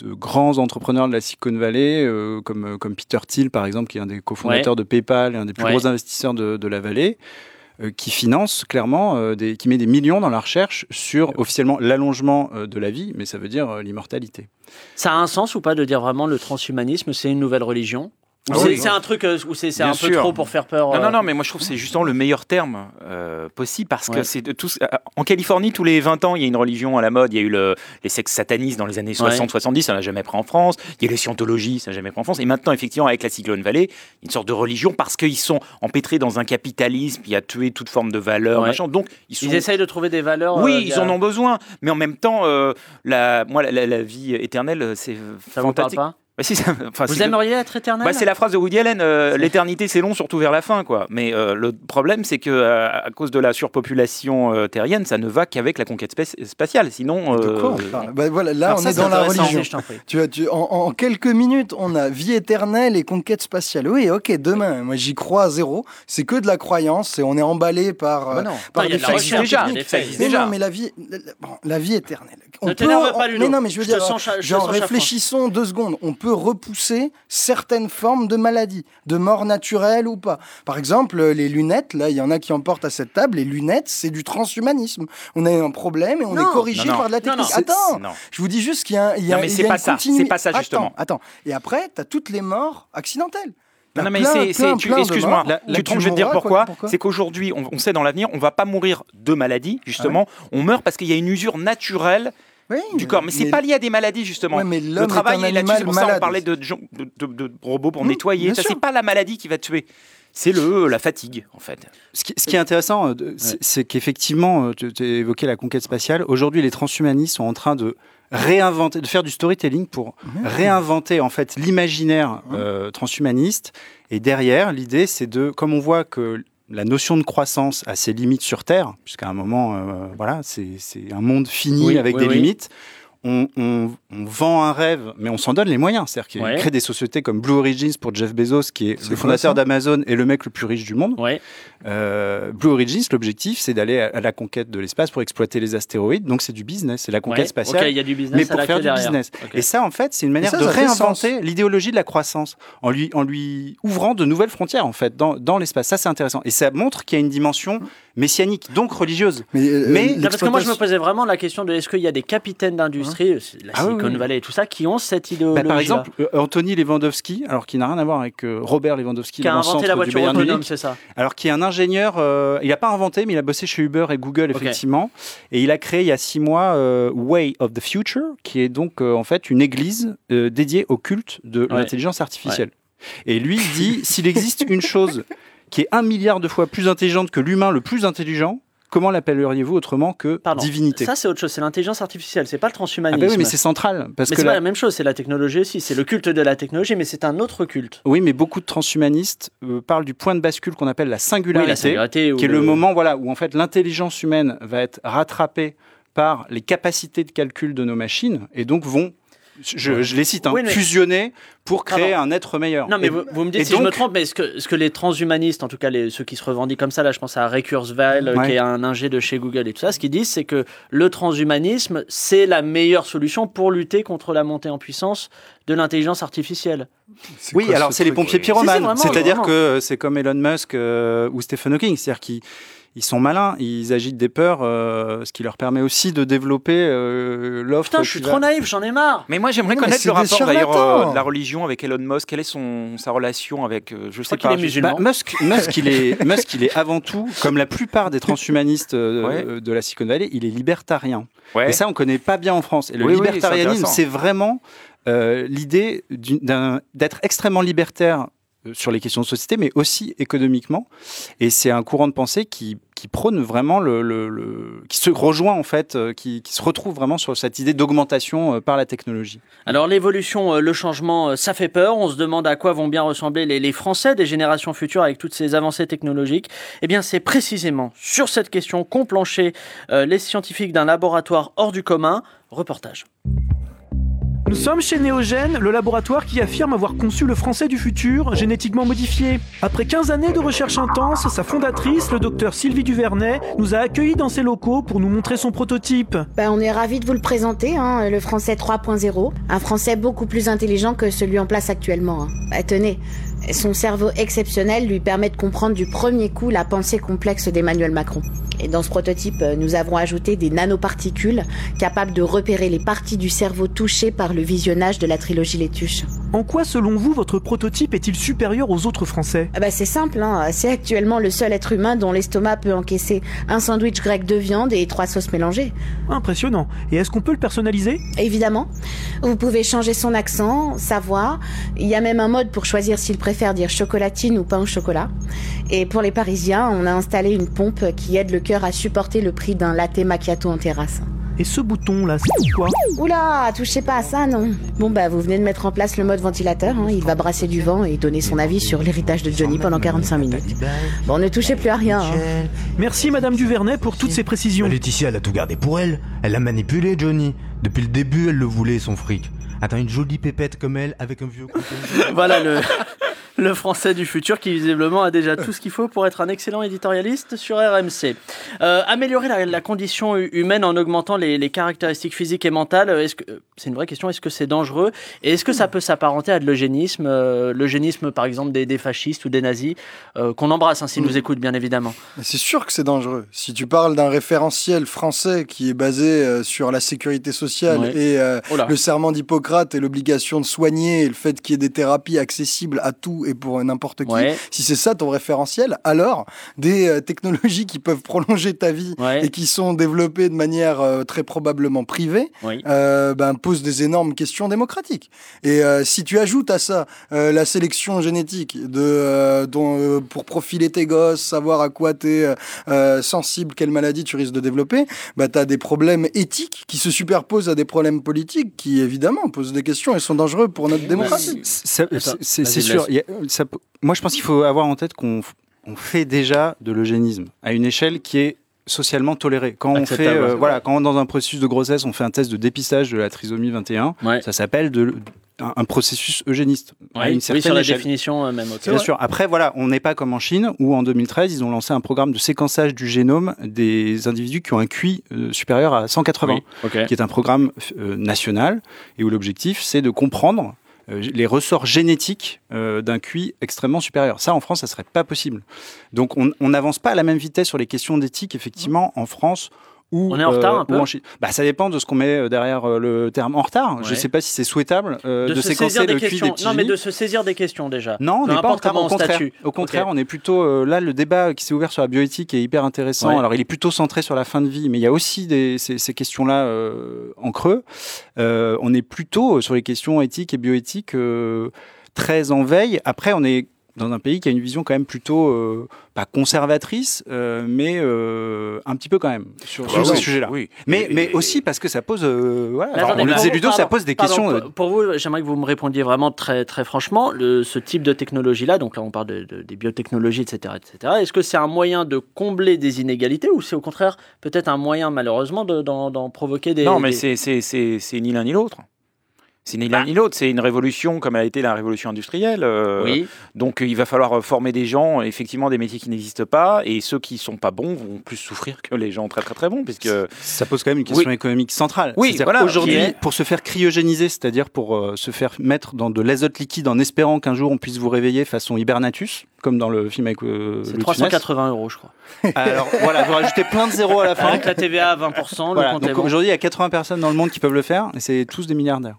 de grands entrepreneurs de la Silicon Valley, euh, comme, comme Peter Thiel, par exemple, qui est un des cofondateurs de PayPal et un des plus Ouais. gros investisseurs de, de la vallée, euh, qui finance clairement, euh, des, qui met des millions dans la recherche sur officiellement l'allongement euh, de la vie, mais ça veut dire euh, l'immortalité. Ça a un sens ou pas de dire vraiment le transhumanisme, c'est une nouvelle religion? Ah c'est oui. un truc euh, où c'est un peu sûr. trop pour faire peur Non, euh, non, non, mais moi je trouve que c'est justement le meilleur terme euh, possible parce que Ouais. c'est euh, En Californie, tous les 20 ans, il y a une religion à la mode. Il y a eu le- les sexes satanistes dans les années 60-70, ça n'a jamais pris en France. Il y a les scientologies, ça n'a jamais pris en France. Et maintenant, effectivement, avec la Cyclone Valley, une sorte de religion parce qu'ils sont empêtrés dans un capitalisme qui a tué toute forme de valeur, Ouais. machin. Donc, ils sont. Ils essayent de trouver des valeurs. oui, euh, ils en ont besoin, mais en même temps, euh, la, moi, la, la- la vie éternelle, c'est Ça vous parle fantastique. pas? Bah, si, ça- enfin, Vous aimeriez être éternel bah, c'est la phrase de Woody Allen, euh, l'éternité c'est long, surtout vers la fin. quoi. Mais euh, le problème, c'est que euh, à cause de la surpopulation euh, terrienne, ça ne va qu'avec la conquête spa- spatiale. Sinon, De quoi Bah, voilà, Là, Alors on ça, est c'est dans la religion. je t'en prie. Tu vois, tu, en, en quelques minutes, on a vie éternelle et conquête spatiale. Oui, ok, demain, moi j'y crois à zéro. C'est que de la croyance et on est emballé par, bah euh, non. par Non, des recherche, déjà, des faits, Mais déjà. non, mais la vie, la, la- bon, la vie éternelle. On Ne t'énerve pas, on- Ludo. Mais non, mais je veux Je dire, genre réfléchissons deux secondes. On peut repousser certaines formes de maladies, de mort naturelle ou pas. Par exemple, les lunettes, là, il y en a qui en portent à cette table. Les lunettes, c'est du transhumanisme. On a un problème et on Non. est corrigé Non, non. par de la Non, non, technique. c'est- Attends, non. je vous dis juste qu'il y a, un- il y a, Non, mais c'est a pas une ça, continu- c'est pas ça, justement. Attends, attends. Et après, tu as toutes les morts accidentelles. Non, non, mais plein, c'est, c'est- plein, tu- plein de excuse-moi, tu trompes, je vais te dire pourquoi. quoi, C'est qu'aujourd'hui, on, on sait dans l'avenir, on va pas mourir de maladie, justement. On meurt parce qu'il y a une usure naturelle Oui, du corps. Mais c'est pas lié à des maladies, justement. Ouais, mais Le travail est là-dessus, c'est pour ça on parlait de, gens- de, de- de robots pour Mmh, nettoyer. Ça, c'est pas la maladie qui va tuer. C'est le, la fatigue, en fait. Ce qui, ce qui est intéressant, euh, c'est qu'effectivement, euh, tu tu as évoqué la conquête spatiale. Aujourd'hui, les transhumanistes sont en train de réinventer, de faire du storytelling pour réinventer en fait l'imaginaire euh, transhumaniste. Et derrière, l'idée, c'est de, comme on voit que la notion de croissance a ses limites sur Terre, puisqu'à un moment, euh, voilà, c'est un monde fini Oui, avec oui, des oui. limites. On, on- on vend un rêve, mais on s'en donne les moyens. C'est-à-dire qu'il Ouais. crée des sociétés comme Blue Origins pour Jeff Bezos, qui est le fondateur d'Amazon et le mec le plus riche du monde. Ouais. Euh, Blue Origins, l'objectif, c'est d'aller à, à la conquête de l'espace pour exploiter les astéroïdes. Donc, c'est du business, c'est la conquête Ouais. spatiale. Ok, il y a du business mais pour faire du derrière. business. Et ça, en fait, c'est une manière ça, de ça réinventer l'idéologie de la croissance en lui, en lui ouvrant de nouvelles frontières, en fait, dans, dans l'espace. Ça, c'est intéressant. Et ça montre qu'il y a une dimension messianique, donc religieuse. Mais, euh, Mais- Non, parce que moi, je me posais vraiment la question de est-ce qu'il y a des capitaines d'industrie, c'est la Ah oui, Silicon oui. Valley et tout ça, qui ont cette idéologie Bah, par exemple, euh, Anthony Lewandowski, alors qui n'a rien à voir avec euh, Robert Lewandowski, qui a inventé la voiture autonome, c'est ça Alors, qui est un ingénieur, euh, il n'a pas inventé, mais il a bossé chez Uber et Google, effectivement. Et il a créé il y a six mois euh, Way of the Future, qui est donc euh, en fait une église euh, dédiée au culte de Ouais. l'intelligence artificielle. Et lui il dit s'il existe une chose qui est un milliard de fois plus intelligente que l'humain le plus intelligent, comment l'appelleriez-vous autrement que Pardon. divinité Ça, c'est autre chose, c'est l'intelligence artificielle, c'est pas le Ah transhumanisme. bah oui, mais c'est central. Parce Mais que c'est la- pas la même chose, c'est la technologie aussi, c'est le culte de la technologie, mais c'est un autre culte. Oui, mais beaucoup de transhumanistes euh, parlent du point de bascule qu'on appelle la Oui, singularité. la singularité ou qui est le moment voilà, où en fait l'intelligence humaine va être rattrapée par les capacités de calcul de nos machines et donc vont, je, je les cite, hein, Oui, mais- fusionner pour créer Pardon. un être meilleur. Non, mais Et- vous, vous me dites si je me trompe, mais ce que, ce que les transhumanistes, en tout cas les, ceux qui se revendiquent comme ça, là je pense à Ray Kurzweil, euh, Ouais. qui est un ingé de chez Google et tout ça, ce qu'ils disent c'est que le transhumanisme, c'est la meilleure solution pour lutter contre la montée en puissance de l'intelligence artificielle. Oui, quoi alors ce c'est les pompiers pyromanes. C'est-à-dire que c'est comme Elon Musk euh, ou Stephen Hawking, c'est-à-dire qu'ils ils sont malins, ils agitent des peurs, euh, ce qui leur permet aussi de développer euh, l'offre. Putain, je suis trop naïf, j'en ai marre. Mais moi, j'aimerais connaître le rapport d'ailleurs euh, de la religion avec Elon Musk. Quelle est son, sa relation avec, euh, je sais pas. est. Bah, Musk, Musk, il est, Musk, il est avant tout, comme la plupart des transhumanistes Ouais. de la Silicon Valley, il est libertarien. Ouais. Et ça, on connaît pas bien en France. Et le Oui, libertarianisme, c'est vraiment euh, l'idée d'être extrêmement libertaire sur les questions de société, mais aussi économiquement. Et c'est un courant de pensée qui, prône vraiment le, qui se rejoint en fait, euh, qui, se retrouve vraiment sur cette idée d'augmentation euh, par la technologie. Alors l'évolution, euh, le changement, euh, ça fait peur. On se demande à quoi vont bien ressembler les, les Français des générations futures avec toutes ces avancées technologiques. Eh bien, c'est précisément sur cette question qu'ont planché euh, les scientifiques d'un laboratoire hors du commun. Reportage. Nous sommes chez Néogène, le laboratoire qui affirme avoir conçu le français du futur, génétiquement modifié. Après 15 années de recherche intense, sa fondatrice, le docteur Sylvie Duvernay, nous a accueillis dans ses locaux pour nous montrer son prototype. Ben, on est ravis de vous le présenter, hein, le français 3.0. Un français beaucoup plus intelligent que celui en place actuellement. hein. Bah, tenez, son cerveau exceptionnel lui permet de comprendre du premier coup la pensée complexe d'Emmanuel Macron. Et dans ce prototype, euh, nous avons ajouté des nanoparticules capables de repérer les parties du cerveau touchées par le visionnage de la trilogie Les Tuches. En quoi, selon vous, votre prototype est-il supérieur aux autres Français Ah bah c'est simple, hein. c'est actuellement le seul être humain dont l'estomac peut encaisser un sandwich grec de viande et trois sauces mélangées. Impressionnant. Et est-ce qu'on peut le personnaliser Évidemment, vous pouvez changer son accent, sa voix. Il y a même un mode pour choisir s'il préfère dire chocolatine ou pain au chocolat. Et pour les Parisiens, on a installé une pompe qui aide le cœur à supporter le prix d'un latte macchiato en terrasse. Et ce bouton-là, c'est pourquoi Oula, touchez pas à ça, non. Bon bah, vous venez de mettre en place le mode ventilateur. hein. Il va brasser du vent et donner son avis sur l'héritage de Johnny pendant 45 minutes. Bon, ne touchez plus à rien. hein. Merci Madame Duvernay pour toutes ces précisions. Laetitia, elle a tout gardé pour elle. Elle l'a manipulé, Johnny. Depuis le début, elle le voulait, son fric. Attends, une jolie pépette comme elle, avec un vieux couteau. Voilà le, le français du futur qui visiblement a déjà tout ce qu'il faut pour être un excellent éditorialiste sur RMC. Euh, améliorer la, la condition hu- humaine en augmentant les, les caractéristiques physiques et mentales, euh, est-ce que c'est une vraie question Est-ce que c'est dangereux? Et est-ce que ça peut s'apparenter à de l'eugénisme euh, L'eugénisme, par exemple, des, des fascistes ou des nazis, euh, qu'on embrasse hein, s'ils nous écoutent, bien évidemment? C'est sûr que c'est dangereux. Si tu parles d'un référentiel français qui est basé euh, sur la sécurité sociale Ouais. et euh, Oh le serment d'Hippocrate et l'obligation de soigner et le fait qu'il y ait des thérapies accessibles à tout et pour n'importe qui, Ouais. si c'est ça ton référentiel, alors des euh, technologies qui peuvent prolonger ta vie Ouais. et qui sont développées de manière euh, très probablement privée, Oui. euh, ben, posent des énormes questions démocratiques. Et euh, si tu ajoutes à ça euh, la sélection génétique de, euh, dont, euh, pour profiler tes gosses, savoir à quoi tu es sensible, quelle maladie tu risques de développer, bah, tu as des problèmes éthiques qui se superposent à des problèmes politiques qui, évidemment, posent des questions et sont dangereux pour notre démocratie. C'est sûr. laisse. il y a- ça moi, je pense qu'il faut avoir en tête qu'on on fait déjà de l'eugénisme à une échelle qui est socialement tolérée. Quand on fait, euh, voilà, quand dans un processus de grossesse, on fait un test de dépistage de la trisomie 21, Ouais. ça s'appelle de, un, un processus eugéniste à Ouais. une Oui, certaine sur la échelle. définition euh, même. Bien sûr. Après, voilà, on n'est pas comme en Chine où en 2013, ils ont lancé un programme de séquençage du génome des individus qui ont un QI euh, supérieur à 180 Oui, ok. qui est un programme national et où l'objectif c'est de comprendre les ressorts génétiques euh, d'un QI extrêmement supérieur. Ça, en France, ça serait pas possible. Donc, on on n'avance pas à la même vitesse sur les questions d'éthique, effectivement, en France. Ou, On est en retard un peu en. Bah, ça dépend de ce qu'on met euh, derrière euh, le terme en retard. Je Ouais. sais pas si c'est souhaitable euh, de, de se séquencer saisir des le questions. des non, mais de se saisir des questions déjà. Non, on n'est pas en retard, au on contraire. Au contraire, on est plutôt euh, là le débat qui s'est ouvert sur la bioéthique est hyper intéressant. Ouais. Alors il est plutôt centré sur la fin de vie, mais il y a aussi des, ces, ces questions-là euh, en creux. Euh, on est plutôt sur les questions éthiques et bioéthiques euh, très en veille. Après, on est dans un pays qui a une vision quand même plutôt euh, pas conservatrice, euh, mais euh, un petit peu quand même sur, sur Ah ce oui, sujet-là. oui. Mais, aussi parce que ça pose, euh, voilà, Mais alors, attendez, on le disait Ludo, ça pardon, pose des pardon, questions. Pour, pour vous, j'aimerais que vous me répondiez vraiment très, très franchement. Le, ce type de technologie-là, donc là on parle de, de- des biotechnologies, etc., etc. Est-ce que c'est un moyen de combler des inégalités ou c'est au contraire peut-être un moyen malheureusement de- d'en d'en provoquer des Non, mais des- c'est ni l'un ni l'autre. C'est ni l'un ni l'autre, c'est une révolution comme a été la révolution industrielle. euh, Oui. Donc il va falloir euh, former des gens, effectivement des métiers qui n'existent pas, et ceux qui sont pas bons vont plus souffrir que les gens très très très bons, puisque Ça pose quand même une question économique centrale. Oui, voilà, Aujourd'hui, est- pour se faire cryogéniser, c'est-à-dire pour euh, se faire mettre dans de l'azote liquide en espérant qu'un jour on puisse vous réveiller façon hibernatus, comme dans le film avec euh, C'est Louis de 380 euros, je crois. Alors voilà, vous rajoutez plein de zéros à la fin. Avec la TVA à 20%, le Voilà, donc bon. aujourd'hui, il y a 80 personnes dans le monde qui peuvent le faire, et c'est tous des milliardaires.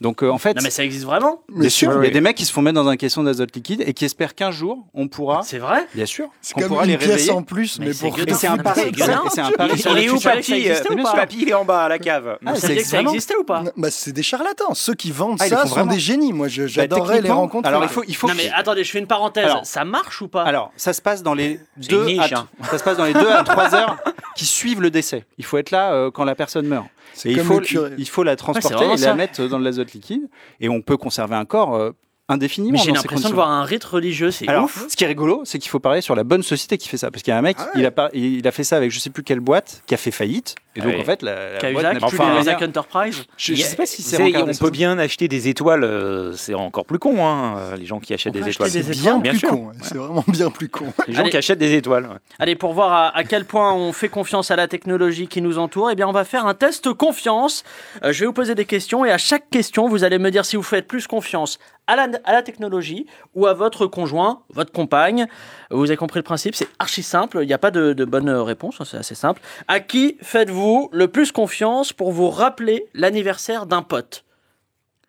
Donc euh, en fait, Non, mais ça existe vraiment bien sûr, il y a des mecs qui se font mettre dans un caisson d'azote liquide et qui espèrent qu'un jour on pourra, C'est vrai bien sûr, C'est comme pourra une les pièce réveiller. en plus, Mais mais, c'est pour c'est un pari, c'est un pari il est où papy Papy, il est en bas à la cave. Ah, Vous ça existait ou pas Bah, c'est des charlatans. Ceux qui vendent Ah, ça sont des génies. Moi, Bah, j'adorerais les rencontrer. Alors il faut, il faut Non mais attendez, je fais une parenthèse. Ça marche ou pas Alors, ça se passe dans les C'est deux, hein. ça se passe dans les deux à trois heures qui suivent le décès. Il faut être là euh, quand la personne meurt. C'est Et il faut, le curé. il, il faut la transporter et ça. la mettre dans de l'azote liquide. Et on peut conserver un corps euh, indéfiniment. Mais j'ai l'impression de voir un rite religieux, c'est Alors, ouf. ce qui est rigolo, c'est qu'il faut parler sur la bonne société qui fait ça. Parce qu'il y a un mec, Ah ouais. il, a pas, il a fait ça avec je sais plus quelle boîte, qui a fait faillite. Et donc, Ouais. en fait, la, la boîte n'a plus enfin, les. Enterprise. Je, je sais pas si c'est on peut bien acheter des étoiles, euh, c'est encore plus con, hein, les gens qui achètent On des étoiles. C'est bien Bien plus sûr. con. ouais. C'est vraiment bien plus con. Les gens Allez. qui achètent des étoiles. ouais. Allez, pour voir à, à quel point on fait confiance à la technologie qui nous entoure, eh bien, on va faire un test confiance. Euh, je vais vous poser des questions et à chaque question, vous allez me dire si vous faites plus confiance à la, à la technologie ou à votre conjoint, votre compagne. Vous avez compris le principe, c'est archi simple. Il n'y a pas de, de bonne réponse, c'est assez simple. À qui faites-vous le plus confiance pour vous rappeler l'anniversaire d'un pote?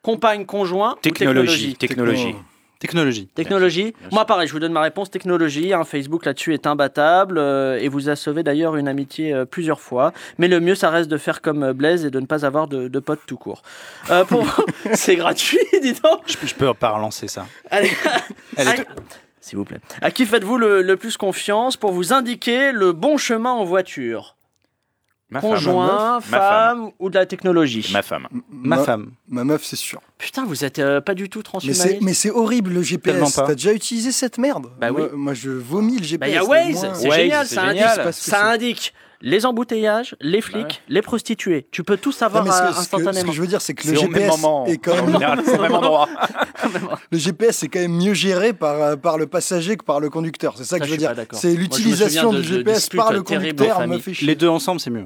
Compagne, conjoint ou Technologie, technologie? Technologie. Technologie. Moi, pareil, je vous donne ma réponse. Technologie. Un Facebook là-dessus est imbattable euh, et vous a sauvé d'ailleurs une amitié euh, plusieurs fois. Mais le mieux, ça reste de faire comme euh, Blaise et de ne pas avoir de, de potes tout court. Euh, pour c'est gratuit, dis donc. Je, je peux pas relancer ça. Allez. À- S'il vous plaît. À qui faites-vous le, le plus confiance pour vous indiquer le bon chemin en voiture? Ma femme. Conjoint, Ma femme, ou de la technologie Ma femme. Ma femme. Ma meuf, c'est sûr. Putain, vous êtes euh, pas du tout transhumaniste. mais c'est horrible le Tellement GPS. pas. T'as déjà utilisé cette merde? Bah moi, oui. moi, je vomis le GPS. Bah, il y a mais Waze, c'est Waze, génial, c'est ça génial. indique, Parce que ça indique les embouteillages, les flics, les prostituées. Tu peux tout savoir ce, euh, que- ce que, ce instantanément. que je veux dire, c'est que le GPS moment. est quand même général, c'est au même endroit. le GPS est quand même mieux géré par, euh, par le passager que par le conducteur. C'est ça Ça, que je veux dire. C'est l'utilisation du de- de GPS par le conducteur me fait chier. Les deux ensemble, c'est mieux.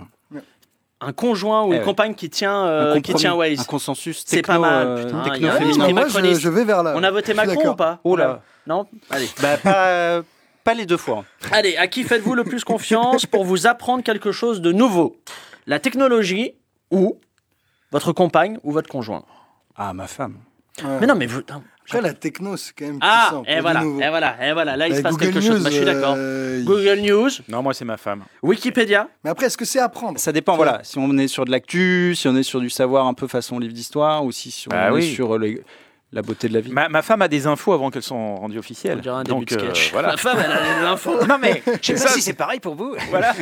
Un conjoint ou Eh une ouais. compagne qui tient, euh, un qui tient Waze. Un consensus C'est techno, pas mal, euh, putain, techno a féminin. esprit moi, je, vais vers là. On a voté Macron ou pas? Là. Non? Allez. Bah, pas, pas les deux fois. Allez, à qui faites-vous le plus confiance pour vous apprendre quelque chose de nouveau? La technologie ou votre compagne ou votre conjoint? Ah, ma femme. Ouais. Mais non, mais vous. non. Après, la techno, c'est quand même Ah, puissant. et voilà, et voilà, et voilà. Là, il se passe Google quelque News, chose. Bah, je suis d'accord. euh, Google News, Non, moi, c'est ma femme. Wikipédia. Mais après, est-ce que c'est apprendre? Ça dépend, voilà. Si on est sur de l'actu, si on est sur du savoir un peu façon livre d'histoire, ou si, si on Bah est oui. sur le- la beauté de la vie. Ma, ma femme a des infos avant qu'elles soient rendues On officielles. dirait un début Donc, de sketch. euh, voilà. Ma femme, elle a des infos. Non mais je sais pas Ça, si c'est pareil pour vous. Voilà.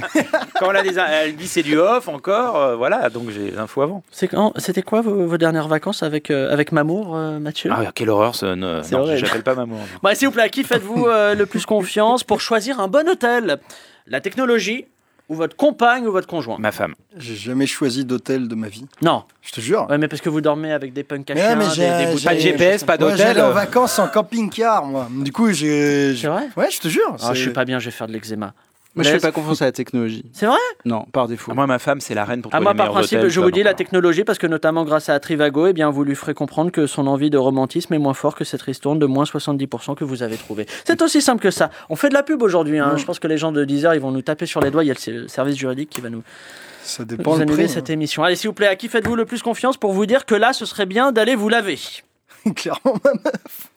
Quand elle, a des, elle dit c'est du off encore, euh, voilà. Donc j'ai les infos avant. C'était quoi vos, vos dernières vacances avec, euh, avec Mamour, euh, Mathieu? Ah quelle horreur ce. Ne, non, j'appelle pas maman. Bah, S'il vous plaît, à qui faites-vous euh, le plus confiance pour choisir un bon hôtel? La technologie ou votre compagne ou votre conjoint Ma femme. J'ai jamais choisi d'hôtel de ma vie. Non, Je te jure. ouais, mais parce que vous dormez avec des punks à Mais chiens, des, j'ai- Pas de GPS, pas Moi, d'hôtel. j'allais en euh. vacances en camping-car, moi. Du coup, j'ai. C'est vrai? Ouais, je te jure. Ah, Je suis pas bien, je vais faire de l'eczéma. Moi, je fais pas confiance à la technologie. C'est vrai? Non, par défaut. Ah, Moi ma femme c'est la reine pour Ah, moi, les par principe, hôtels, je vous dis la technologie parce que notamment grâce à Trivago, eh bien, vous lui ferez comprendre que son envie de romantisme est moins fort que cette ristourne de moins 70% que vous avez trouvé. C'est aussi simple que ça. On fait de la pub aujourd'hui. hein. Je pense que les gens de Deezer, ils vont nous taper sur les doigts. Il y a le service juridique qui va nous, Ça dépend le annuler cette émission. Allez, s'il vous plaît, à qui faites-vous le plus confiance pour vous dire que là, ce serait bien d'aller vous laver? Hein. Clairement, ma meuf,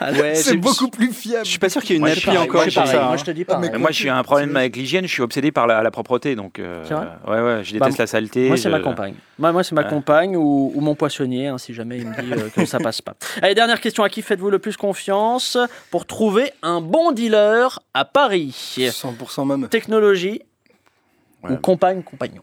Ouais, c'est beaucoup plus fiable. Je suis pas sûr qu'il y ait une Moi, appli encore moi, ça. Moi, hein. je te dis Ah, pas. mais Mais moi, j'ai un problème avec l'hygiène. Je suis obsédé par la, la propreté, donc. euh, ouais, ouais, je déteste Bah, la saleté. Moi, c'est ma compagne. Moi, moi c'est ma Ouais. compagne ou, ou mon poissonnier, hein, si jamais il me dit euh, que ça passe pas. Allez, dernière question. À qui faites-vous le plus confiance pour trouver un bon dealer à Paris? 100% ma meuf. Technologie Ouais. ou compagne, compagnon?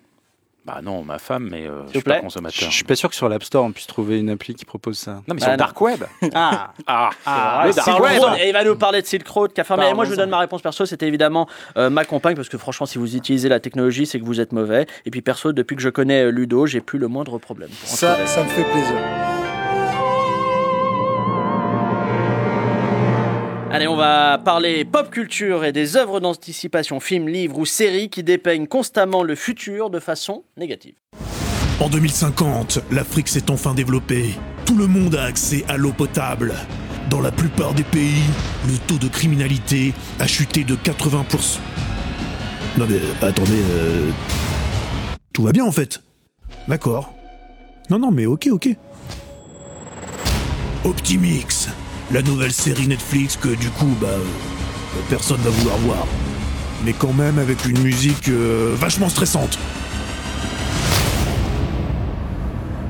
Bah non, ma femme, mais euh, je suis pas plaît Je consommateur. suis pas sûr que sur l'App Store on puisse trouver une appli qui propose ça. Non, mais Bah sur non. le dark web. Ah, Ah, Ah, le dark web. Et il va nous parler de Silk Road qui a fermé. Et moi, je vous donne ma réponse perso. C'était évidemment euh, ma compagne, parce que franchement, si vous utilisez la technologie, c'est que vous êtes mauvais. Et puis perso, depuis que je connais euh, Ludo, j'ai plus le moindre problème. pour Ça, ça me fait plaisir. Allez, on va parler pop culture et des œuvres d'anticipation, films, livres ou séries qui dépeignent constamment le futur de façon négative. En 2050, l'Afrique s'est enfin développée. Tout le monde a accès à l'eau potable. Dans la plupart des pays, le taux de criminalité a chuté de 80%. Non mais euh, attendez, euh, tout va bien en fait. D'accord. Non non mais ok ok. Optimix, la nouvelle série Netflix que du coup bah euh, personne va vouloir voir. Mais quand même avec une musique euh, vachement stressante.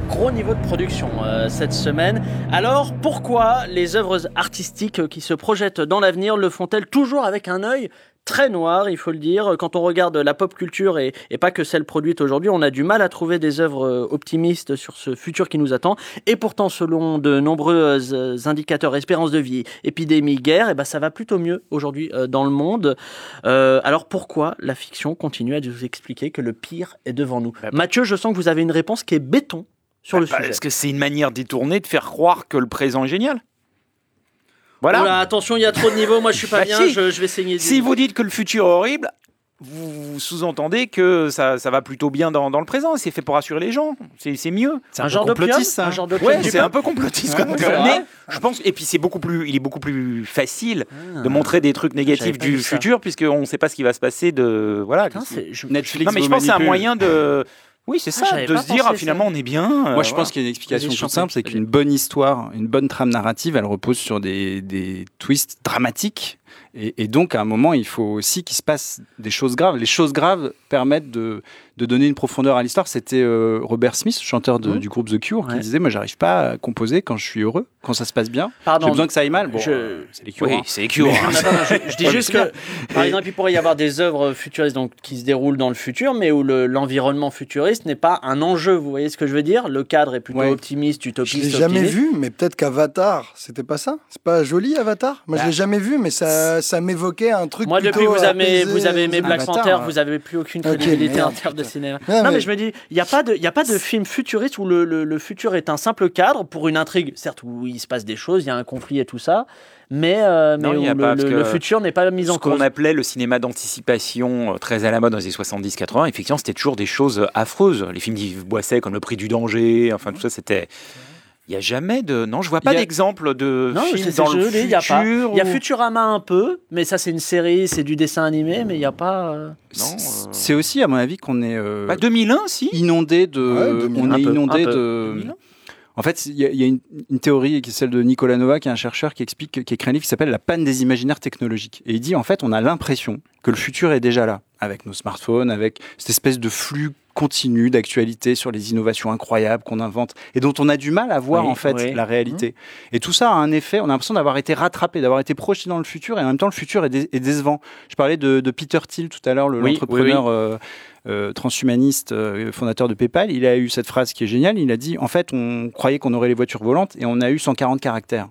Gros niveau de production euh, cette semaine. Alors, pourquoi les œuvres artistiques qui se projettent dans l'avenir le font-elles toujours avec un œil très noir, il faut le dire. Quand on regarde la pop culture et, et pas que celle produite aujourd'hui, on a du mal à trouver des œuvres euh, optimistes sur ce futur qui nous attend. Et pourtant, selon de nombreux euh, indicateurs, espérance de vie, épidémie, guerre, et ben ça va plutôt mieux aujourd'hui euh, dans le monde. Euh, alors pourquoi la fiction continue à nous expliquer que le pire est devant nous? Bah, Mathieu, je sens que vous avez une réponse qui est béton sur le Bah, sujet. Parce que c'est une manière détournée de faire croire que le présent est génial? Voilà. Oula, attention, il y a trop de niveaux, moi je suis pas Bah, bien, si. je, je vais saigner. du- Si vous dites que le futur est horrible, vous sous-entendez que ça, ça va plutôt bien dans, dans le présent. C'est fait pour rassurer les gens. C'est mieux. C'est un genre de complotiste, ça. un genre de Ouais, du c'est un peu complotiste Ouais, comme mais je pense. Et puis c'est beaucoup plus, il est beaucoup plus facile Ah. de montrer des trucs négatifs du futur puisqu'on ne sait pas ce qui va se passer de voilà. Putain, c'est- je- Netflix Non mais je pense que c'est un moyen de. Oui, c'est Ah, ça, de se dire pensé ah, finalement on est bien. euh, Moi, je voilà. pense qu'il y a une explication toute simple, c'est qu'une bonne histoire, une bonne trame narrative, elle repose sur des, des twists dramatiques. Et, et donc, à un moment, il faut aussi qu'il se passe des choses graves. Les choses graves permettent de, de donner une profondeur à l'histoire. C'était euh, Robert Smith, chanteur de- Mhm. du groupe The Cure, Ouais. qui disait Moi, j'arrive pas à composer quand je suis heureux, quand ça se passe bien. Pardon. J'ai besoin que ça aille mal. Bon, Je- euh, c'est les Cure. Oui, hein. c'est les attends, je, je dis juste que, par exemple, il pourrait y avoir des œuvres futuristes donc, qui se déroulent dans le futur, mais où le- l'environnement futuriste n'est pas un enjeu. Vous voyez ce que je veux dire? Le cadre est plutôt Ouais. optimiste, Je utopiste. l'ai jamais vu, mais peut-être qu'Avatar, c'était pas ça? C'est pas joli Avatar? Moi, Bah, je l'ai jamais vu, mais ça, ça m'évoquait un truc. Moi, depuis vous avez, vous avez aimé Black Panther, ouais. vous avez plus aucune crédibilité en termes de. Cinéma. Non, mais mais- je me dis, il n'y a pas de, y a pas de film futuriste où le, le- le futur est un simple cadre pour une intrigue, certes où il se passe des choses, il y a un conflit et tout ça, mais, euh, mais Non, il y a où pas, le, parce le- que le futur n'est pas mis en ce qu'on cause. appelait le cinéma d'anticipation euh, très à la mode dans les années 70-80, effectivement, c'était toujours des choses euh, affreuses. Les films d'Yves Boisset, comme Le Prix du danger, enfin tout ça, c'était. Il n'y a jamais de. Non, je vois pas a- d'exemple de Non, film dans le joli, il y a futur. Il y a Futurama un peu, mais ça c'est une série, c'est du dessin animé, mais il n'y a pas. euh, Non, C'est- euh, C'est aussi, à mon avis, qu'on est euh, Bah, 2001, si. inondé de. Ouais, 2001, on est peu, inondé de. 2001. En fait, il y a, il y a une, une théorie qui est celle de Nicolas Nova, qui est un chercheur qui explique, qui écrit un livre qui s'appelle La panne des imaginaires technologiques. Et il dit en fait, on a l'impression que le futur est déjà là, avec nos smartphones, avec cette espèce de flux continu d'actualité sur les innovations incroyables qu'on invente et dont on a du mal à voir Oui, en fait oui. la réalité. Et tout ça a un effet, on a l'impression d'avoir été rattrapé, d'avoir été projeté dans le futur et en même temps le futur est, dé- est décevant. Je parlais de, de Peter Thiel tout à l'heure, le- l'entrepreneur euh, euh, transhumaniste, euh, fondateur de PayPal, il a eu cette phrase qui est géniale. Il a dit En fait, on croyait qu'on aurait les voitures volantes et on a eu 140 caractères.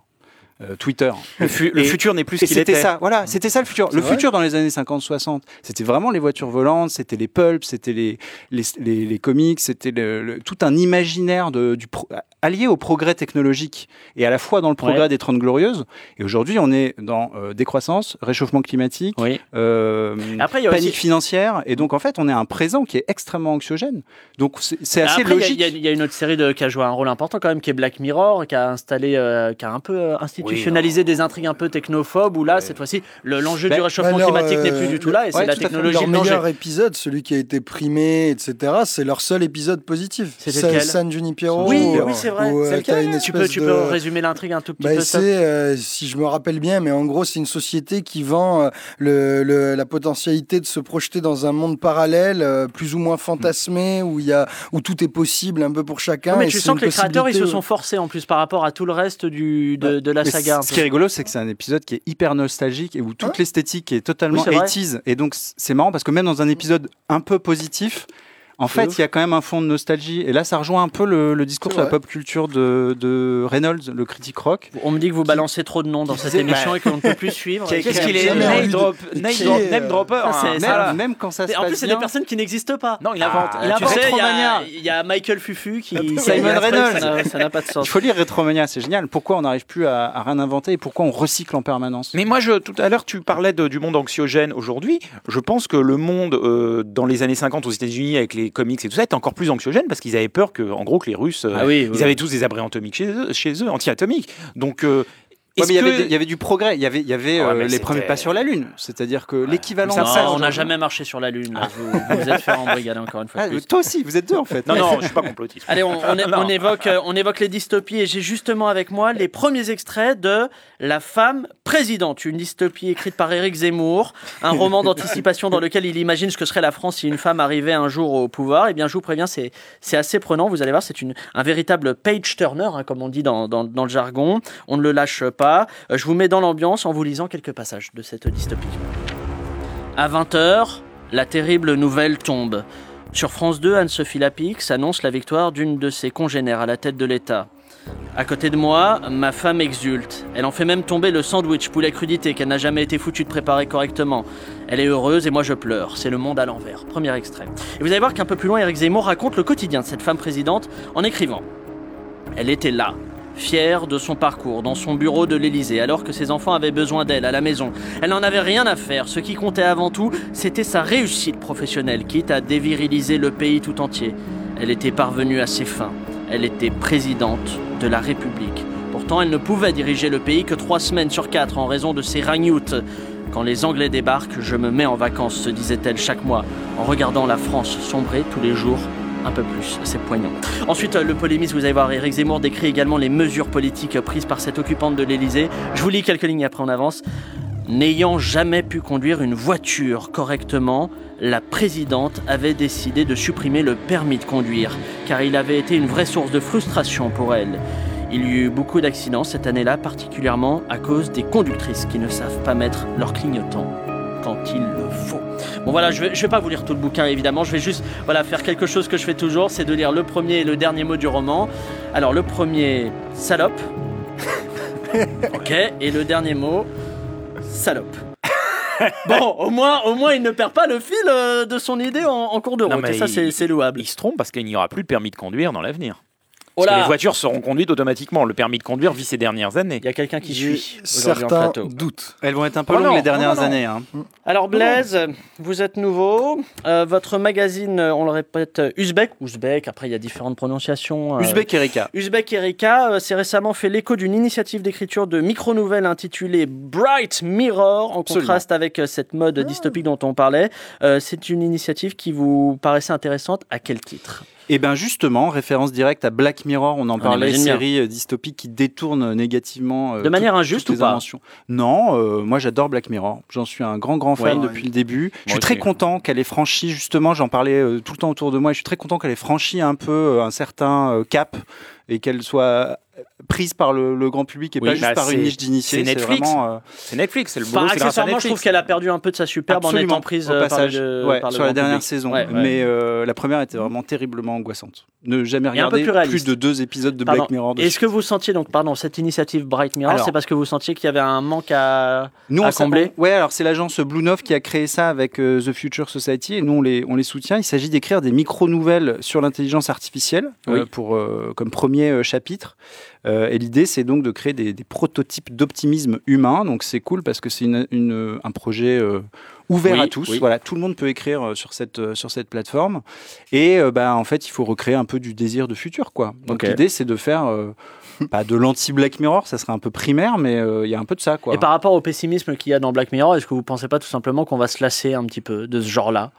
Euh, Twitter. Le, fu- le Et- futur n'est plus ce qu'il c'était était. ça, voilà, c'était ça le futur. Le futur dans les années 50-60, c'était vraiment les voitures volantes, c'était les pulps, c'était les, les, les, les comics, c'était le- le- tout un imaginaire de, du pro- allié au progrès technologique et à la fois dans le progrès Ouais. des Trente Glorieuses. Et aujourd'hui, on est dans euh, décroissance, réchauffement climatique, Oui. euh, Après, panique aussi- financière. Et donc, en fait, on est un présent qui est extrêmement anxiogène. Donc, c'est assez Après, logique. il y, a- il y a une autre série de, qui a joué un rôle important quand même, qui est Black Mirror, qui a installé, euh, qui a un peu euh, institutionnalisé des intrigues un peu technophobes, où là, cette fois-ci, le- l'enjeu Ben, du réchauffement alors, climatique n'est euh, plus du tout là, et ouais, c'est la technologie Leur meilleur épisode, celui qui a été primé, etc., c'est leur seul épisode positif. Lequel San Junipero. Oui, où- oui, c'est vrai. où, euh, C'est lequel t'as une tu peux, tu de- peux résumer l'intrigue un tout petit Bah, peu c'est, euh, si je me rappelle bien, mais en gros, c'est une société qui vend euh, le, le- la potentialité de se projeter dans un monde parallèle, euh, plus ou moins fantasmé, où, il y a, où tout est possible un peu pour chacun. Non, mais et tu c'est sens que les créateurs ils se sont forcés en plus par rapport à tout le reste du, de, de la Mais ce qui est rigolo, c'est que c'est un épisode qui est hyper nostalgique et où toute Hein l'esthétique est totalement Oui, c'est vrai. 80s. Et donc, c'est marrant parce que même dans un épisode un peu positif, En fait, il y a quand même un fond de nostalgie. Et là, ça rejoint un peu le, le discours sur la pop culture de, de Reynolds, le critique rock. On me dit que vous balancez trop de noms dans cette émission bah, et qu'on ne peut plus suivre. Qu'est-ce qu'il est name drop, name euh, dropper. Ah, c'est- hein. Même, quand ça se Mais en passe plus, c'est des personnes qui n'existent pas. Non, il invente. Ah, il tu invente. sais, il y, a, Retromania. il y a Michael Fufu qui. Simon Reynolds. ça n'a- Ça n'a pas de sens. Il faut lire Retromania, c'est génial. Pourquoi on n'arrive plus à, à rien inventer et pourquoi on recycle en permanence? Mais moi, je, tout à l'heure, tu parlais de- du monde anxiogène aujourd'hui. Je pense que le monde euh, dans les années 50 aux États-Unis avec les comics et tout ça était encore plus anxiogène parce qu'ils avaient peur que, en gros, que les Russes, euh, Ah oui, ils oui. avaient tous des abris atomiques chez eux, chez eux anti-atomiques. Donc, euh, Ouais, mais il y avait que- des- il y avait du progrès. Il y avait, il y avait Ouais, euh, les premiers pas sur la Lune. C'est-à-dire que l'équivalent on n'a jamais marché sur la Lune. là. Vous, vous êtes fait embrigader encore une fois. Ah, plus. toi aussi, vous êtes deux en fait. Non, non, je suis pas complotiste. Allez, on, évoque, euh, on évoque les dystopies et j'ai justement avec moi les premiers extraits de La femme présidente, une dystopie écrite par Éric Zemmour, un roman d'anticipation dans lequel il imagine ce que serait la France si une femme arrivait un jour au pouvoir. Eh bien, je vous préviens, c'est c'est assez prenant. Vous allez voir, c'est une- un véritable page turner, hein, comme on dit dans, dans- dans le jargon. On ne le lâche pas. Euh, je vous mets dans l'ambiance en vous lisant quelques passages de cette dystopie. À 20h, la terrible nouvelle tombe. Sur France 2, Anne-Sophie Lapix annonce la victoire d'une de ses congénères à la tête de l'État. À côté de moi, ma femme exulte. Elle en fait même tomber le sandwich poulet crudité qu'elle n'a jamais été foutue de préparer correctement. Elle est heureuse et moi je pleure. C'est le monde à l'envers. Premier extrait. Et vous allez voir qu'un peu plus loin, Éric Zemmour raconte le quotidien de cette femme présidente en écrivant. Elle était là, fière de son parcours, dans son bureau de l'Élysée, alors que ses enfants avaient besoin d'elle à la maison. Elle n'en avait rien à faire. Ce qui comptait avant tout, c'était sa réussite professionnelle, quitte à déviriliser le pays tout entier. Elle était parvenue à ses fins. Elle était présidente de la République. Pourtant, elle ne pouvait diriger le pays que trois semaines sur quatre en raison de ses ragnoutes. Quand les Anglais débarquent, je me mets en vacances, se disait-elle chaque mois, en regardant la France sombrer tous les jours un peu plus. C'est poignant. Ensuite, euh, le polémiste, vous allez voir, Éric Zemmour décrit également les mesures politiques prises par cette occupante de l'Élysée. Je vous lis quelques lignes après en avance. N'ayant jamais pu conduire une voiture correctement, la présidente avait décidé de supprimer le permis de conduire, car il avait été une vraie source de frustration pour elle. Il y eut beaucoup d'accidents cette année-là, particulièrement à cause des conductrices qui ne savent pas mettre leur clignotant quand il le faut. Bon voilà, je vais, je vais pas vous lire tout le bouquin évidemment, je vais juste voilà, faire quelque chose que je fais toujours, c'est de lire le premier et le dernier mot du roman. Alors le premier, salope. ok, et le dernier mot, salope. bon, au moins, au moins, il ne perd pas le fil euh, de son idée en, en cours de Non, route. mais et ça, c'est louable. Il se trompe parce qu'il n'y aura plus de permis de conduire dans l'avenir. Oh Parce que là les voitures seront conduites automatiquement. Le permis de conduire vit ces dernières années. Il y a quelqu'un qui suit certains doutes. Elles vont être un peu Oh longues non, les dernières oh non. années. hein. Alors Blaise, vous êtes nouveau. Euh, votre magazine, euh, on le répète, euh, Uzbek, Ouzbek, après il y a différentes prononciations. euh, Uzbek Erika. Uzbek Erika euh, s'est récemment fait l'écho d'une initiative d'écriture de micro-nouvelles intitulée Bright Mirror, en Absolument. contraste avec cette mode dystopique dont on parlait. Euh, C'est une initiative qui vous paraissait intéressante. À quel titre? Et bien justement, référence directe à Black Mirror, on en parlait, imagine bien. série euh, dystopique qui détourne négativement. euh, De manière injuste ou pas inventions. Non, euh, moi j'adore Black Mirror. J'en suis un grand grand fan Ouais. depuis le début. Je suis très content qu'elle ait franchi justement. J'en parlais euh, tout le temps autour de moi. Et je suis très content qu'elle ait franchi un peu euh, un certain euh, cap et qu'elle soit euh, prise par le, le grand public et Oui, pas juste bah, par une niche d'initiés. c'est Netflix. euh, C'est Netflix, c'est le Enfin, boulot, à accessoirement, je trouve qu'elle a perdu un peu de sa superbe en Absolument, étant prise au euh, par passage, le, ouais, par le sur la dernière public. saison. Ouais, ouais. Mais euh, la première était vraiment terriblement angoissante. Ne jamais regarder plus de deux épisodes de Pardon. Black Mirror. Est-ce que vous sentiez donc, pardon, cette initiative Bright Mirror, c'est parce que vous sentiez qu'il y avait un manque à, Nous, à combler Ouais, alors c'est l'agence Blue Nov qui a créé ça avec euh, The Future Society et nous on les, on les soutient. Il s'agit d'écrire des micro-nouvelles sur l'intelligence artificielle euh, Oui. pour, euh, comme premier euh, chapitre. Euh, et l'idée, c'est donc de créer des, des prototypes d'optimisme humain. Donc c'est cool parce que c'est une, une- un projet euh, ouvert Oui, à tous. oui. Voilà, tout le monde peut écrire euh, sur cette, sur cette plateforme. Et euh, bah, en fait, il faut recréer un peu du désir de futur. Quoi. Donc l'idée, c'est de faire pas de l'anti-Black Mirror, ça serait un peu primaire, mais il y a un peu de ça. Quoi. Et par rapport au pessimisme qu'il y a dans Black Mirror, est-ce que vous pensez pas tout simplement qu'on va se lasser un petit peu de ce genre-là?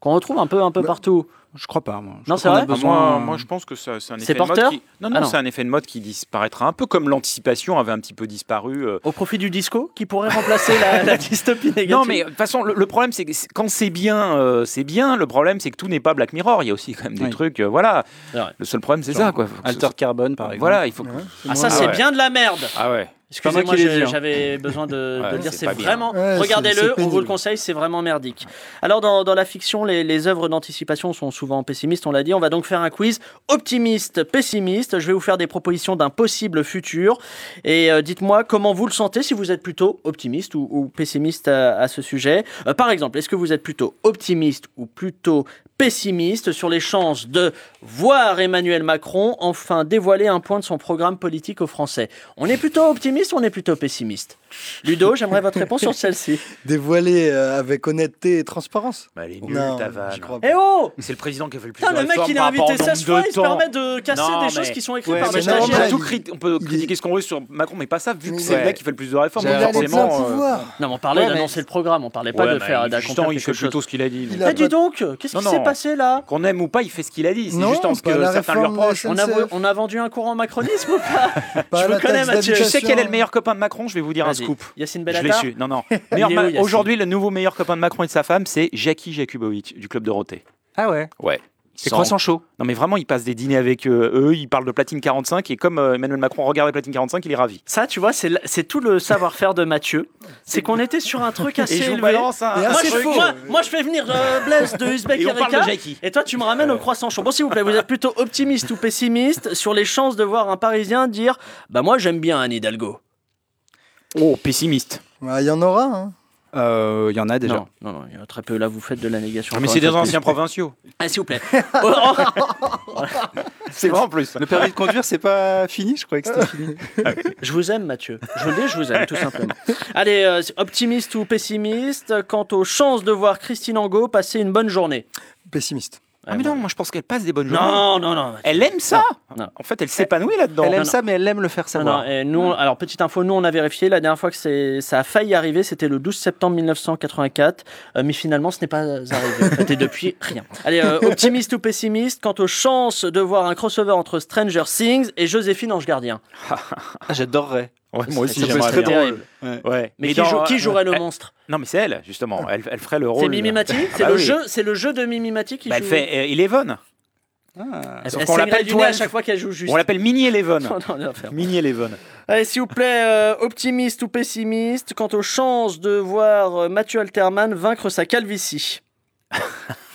Qu'on retrouve un peu, un peu Bah, partout Je crois pas, moi. Je Non, c'est vrai besoin- moi, moi, je pense que ça- c'est un C'est effet de mode qui... Non, Ah non, non. c'est un effet de mode qui disparaîtra un peu comme l'anticipation avait un petit peu disparu. euh. Au profit du disco qui pourrait remplacer la, la dystopie négative Non, mais de toute façon, le, le problème, c'est que c'est- quand c'est bien, euh, c'est bien. Le problème, c'est que tout n'est pas Black Mirror. Il y a aussi quand même des Oui. trucs. euh, voilà. Le seul problème, c'est Genre, ça, quoi. Alter Carbone, par exemple. Voilà, il faut. que- Ouais, c'est Ah, ça, c'est ouais. bien de la merde Ah ouais. Excusez-moi, hein. j'avais besoin de, Ouais, dire. c'est vraiment. Ouais, Regardez-le, on vous le conseille, c'est vraiment merdique. Alors, dans, dans la fiction, les, les œuvres d'anticipation sont souvent pessimistes, on l'a dit. On va donc faire un quiz optimiste, pessimiste. Je vais vous faire des propositions d'un possible futur. Et euh, dites-moi comment vous le sentez, si vous êtes plutôt optimiste ou, ou pessimiste à, à ce sujet. Euh, par exemple, est-ce que vous êtes plutôt optimiste ou plutôt pessimiste sur les chances de voir Emmanuel Macron enfin dévoiler un point de son programme politique aux Français? On est plutôt optimiste ou on est plutôt pessimiste? Ludo, j'aimerais votre réponse sur celle-ci. Dévoilé euh, avec honnêteté et transparence. Bah, elle est nulle, Non, ta vanne. crois Eh oh C'est le président qui a fait le plus Putain, de le mec, réformes il est par rapport invité au nombre 16 fois, de il se temps. permet de casser Non, des mais- choses qui sont écrites Ouais, par mais des. On peut, tout cri- on peut Il est- critiquer ce qu'on veut sur Macron, mais pas ça, vu que Mais c'est il le mec qui fait le plus de réformes. J'ai donc Il a les forcément, pleins euh, pouvoirs. Non, mais on parlait Ouais, mais- d'annoncer le programme, on parlait pas ouais, de faire il- d'accomplir justement, il quelque fait chose. plutôt ce qu'il a dit. Il a Eh, dis donc, qu'est-ce Non, qui s'est non. passé là? Qu'on aime ou pas, il fait ce qu'il a dit. C'est Non, juste en ce pas que la certains lui réforme de reprochent. on a, SNCF. on a vendu un courant macronisme ou pas? Pas Je vous la connais, taxe Mathieu. Tu sais d'habitation. quel est le meilleur copain de Macron Je vais vous dire un. Scoop. Yacine Je l'ai Bellatar su. Non, non. Aujourd'hui, le nouveau meilleur copain de Macron et de sa femme, c'est Jackie Jakubovic du club Dorothée. Ah ouais. Ouais. C'est croissant chaud. Non, mais vraiment, il passe des dîners avec euh, eux, il parle de Platine 45, et comme euh, Emmanuel Macron regarde la Platine 45, il est ravi. Ça, tu vois, c'est tout le savoir-faire de Mathieu. C'est qu'on était sur un truc assez Et je vous élevé. balance un. Et Moi assez je, faux. moi, moi, je fais venir euh, Blaise de Uzbek Et on parle de. Et toi, tu me ramènes au croissant chaud. Bon, s'il vous plaît, vous êtes plutôt optimiste ou pessimiste sur les chances de voir un Parisien dire Bah, moi, j'aime bien Anne Hidalgo Oh, pessimiste. Bah, Il y en aura. hein. Euh, Il y en a déjà. Non, non, non, il y en a très peu. Là, vous faites de la négation. mais c'est des anciens provinciaux. Ah, s'il vous plaît. Oh, oh, C'est vrai en plus. Le permis de conduire, c'est pas fini Je croyais que c'était fini. je vous aime, Mathieu. Je vous le dis, je vous aime, tout simplement. Allez, euh, optimiste ou pessimiste quant aux chances de voir Christine Angot passer une bonne journée? Pessimiste. Ah, mais non, moi je pense qu'elle passe des bonnes journées. Non, non, non. Elle aime ça Non. En fait, elle s'épanouit là-dedans. Elle aime non. ça, mais elle aime le faire savoir. non, et nous, on- alors petite info, nous on a vérifié la dernière fois que c'est, ça a failli arriver, c'était le 12 septembre 1984, euh, mais finalement ce n'est pas arrivé. En fait, et depuis rien. Allez, euh, optimiste ou pessimiste quant aux chances de voir un crossover entre Stranger Things et Joséphine Ange Gardien. Ah, J'adorerais. Ouais, moi aussi, j'aimerais bien. terrible. Ouais. Mais, qui, dans- jou- qui jouerait le elle- monstre Non, mais c'est elle, justement. Elle, elle ferait le rôle. C'est Ah C'est bah le oui. jeu, c'est le jeu de Mimi Mati qui Bah, joue. elle fait euh, Eleven. Elle, sauf elle qu'on saignerait l'appelle à 12. chaque fois qu'elle joue juste. On l'appelle Mini Eleven. Non, non, non, faire. Mini Eleven. Allez, s'il vous plaît, euh, optimiste ou pessimiste quant aux chances de voir euh, Mathieu Alterman vaincre sa calvitie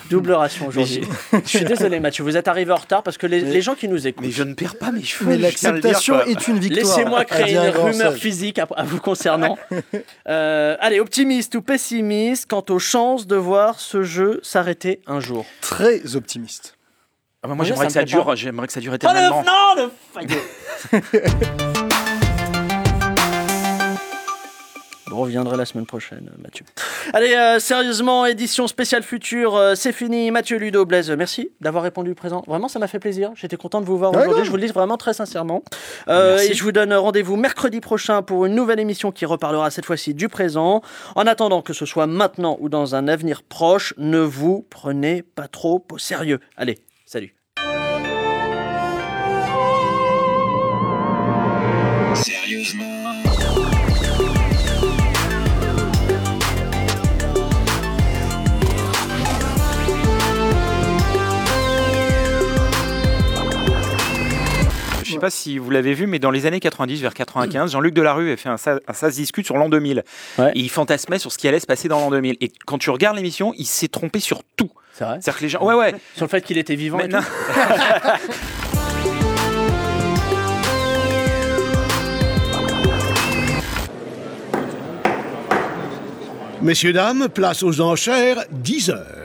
Double ration aujourd'hui. Je suis désolé, Mathieu, vous êtes arrivé en retard parce que les, Mais- les gens qui nous écoutent. Mais je ne perds pas mes cheveux. Mais l'acceptation est une victoire. Laissez-moi a créer une rumeur sage. physique à, à vous concernant. Euh, allez, optimiste ou pessimiste quant aux chances de voir ce jeu s'arrêter un jour Très optimiste. Ah bah moi j'aimerais que ça dure, j'aimerais que ça dure Oh, le, éternellement. non, le Vous reviendrez la semaine prochaine, Mathieu. Allez, euh, sérieusement, édition spéciale future, euh, c'est fini. Mathieu Ludo Blaise, merci d'avoir répondu présent. Vraiment, ça m'a fait plaisir. J'étais content de vous voir aujourd'hui. Je vous le dis vraiment très sincèrement. Euh, et je vous donne rendez-vous mercredi prochain pour une nouvelle émission qui reparlera cette fois-ci du présent. En attendant que ce soit maintenant ou dans un avenir proche, ne vous prenez pas trop au sérieux. Allez, salut. Pas si vous l'avez vu, mais dans les années 90 vers 95, Jean-Luc Delarue a fait un ça, un ça se discute sur l'an 2000. Ouais. Et il fantasmait sur ce qui allait se passer dans l'an 2000. Et quand tu regardes l'émission, il s'est trompé sur tout. C'est vrai C'est-à-dire que les gens. Ouais, ouais. Sur le fait qu'il était vivant Mais et tout non. Messieurs, dames, place aux enchères, 10 heures.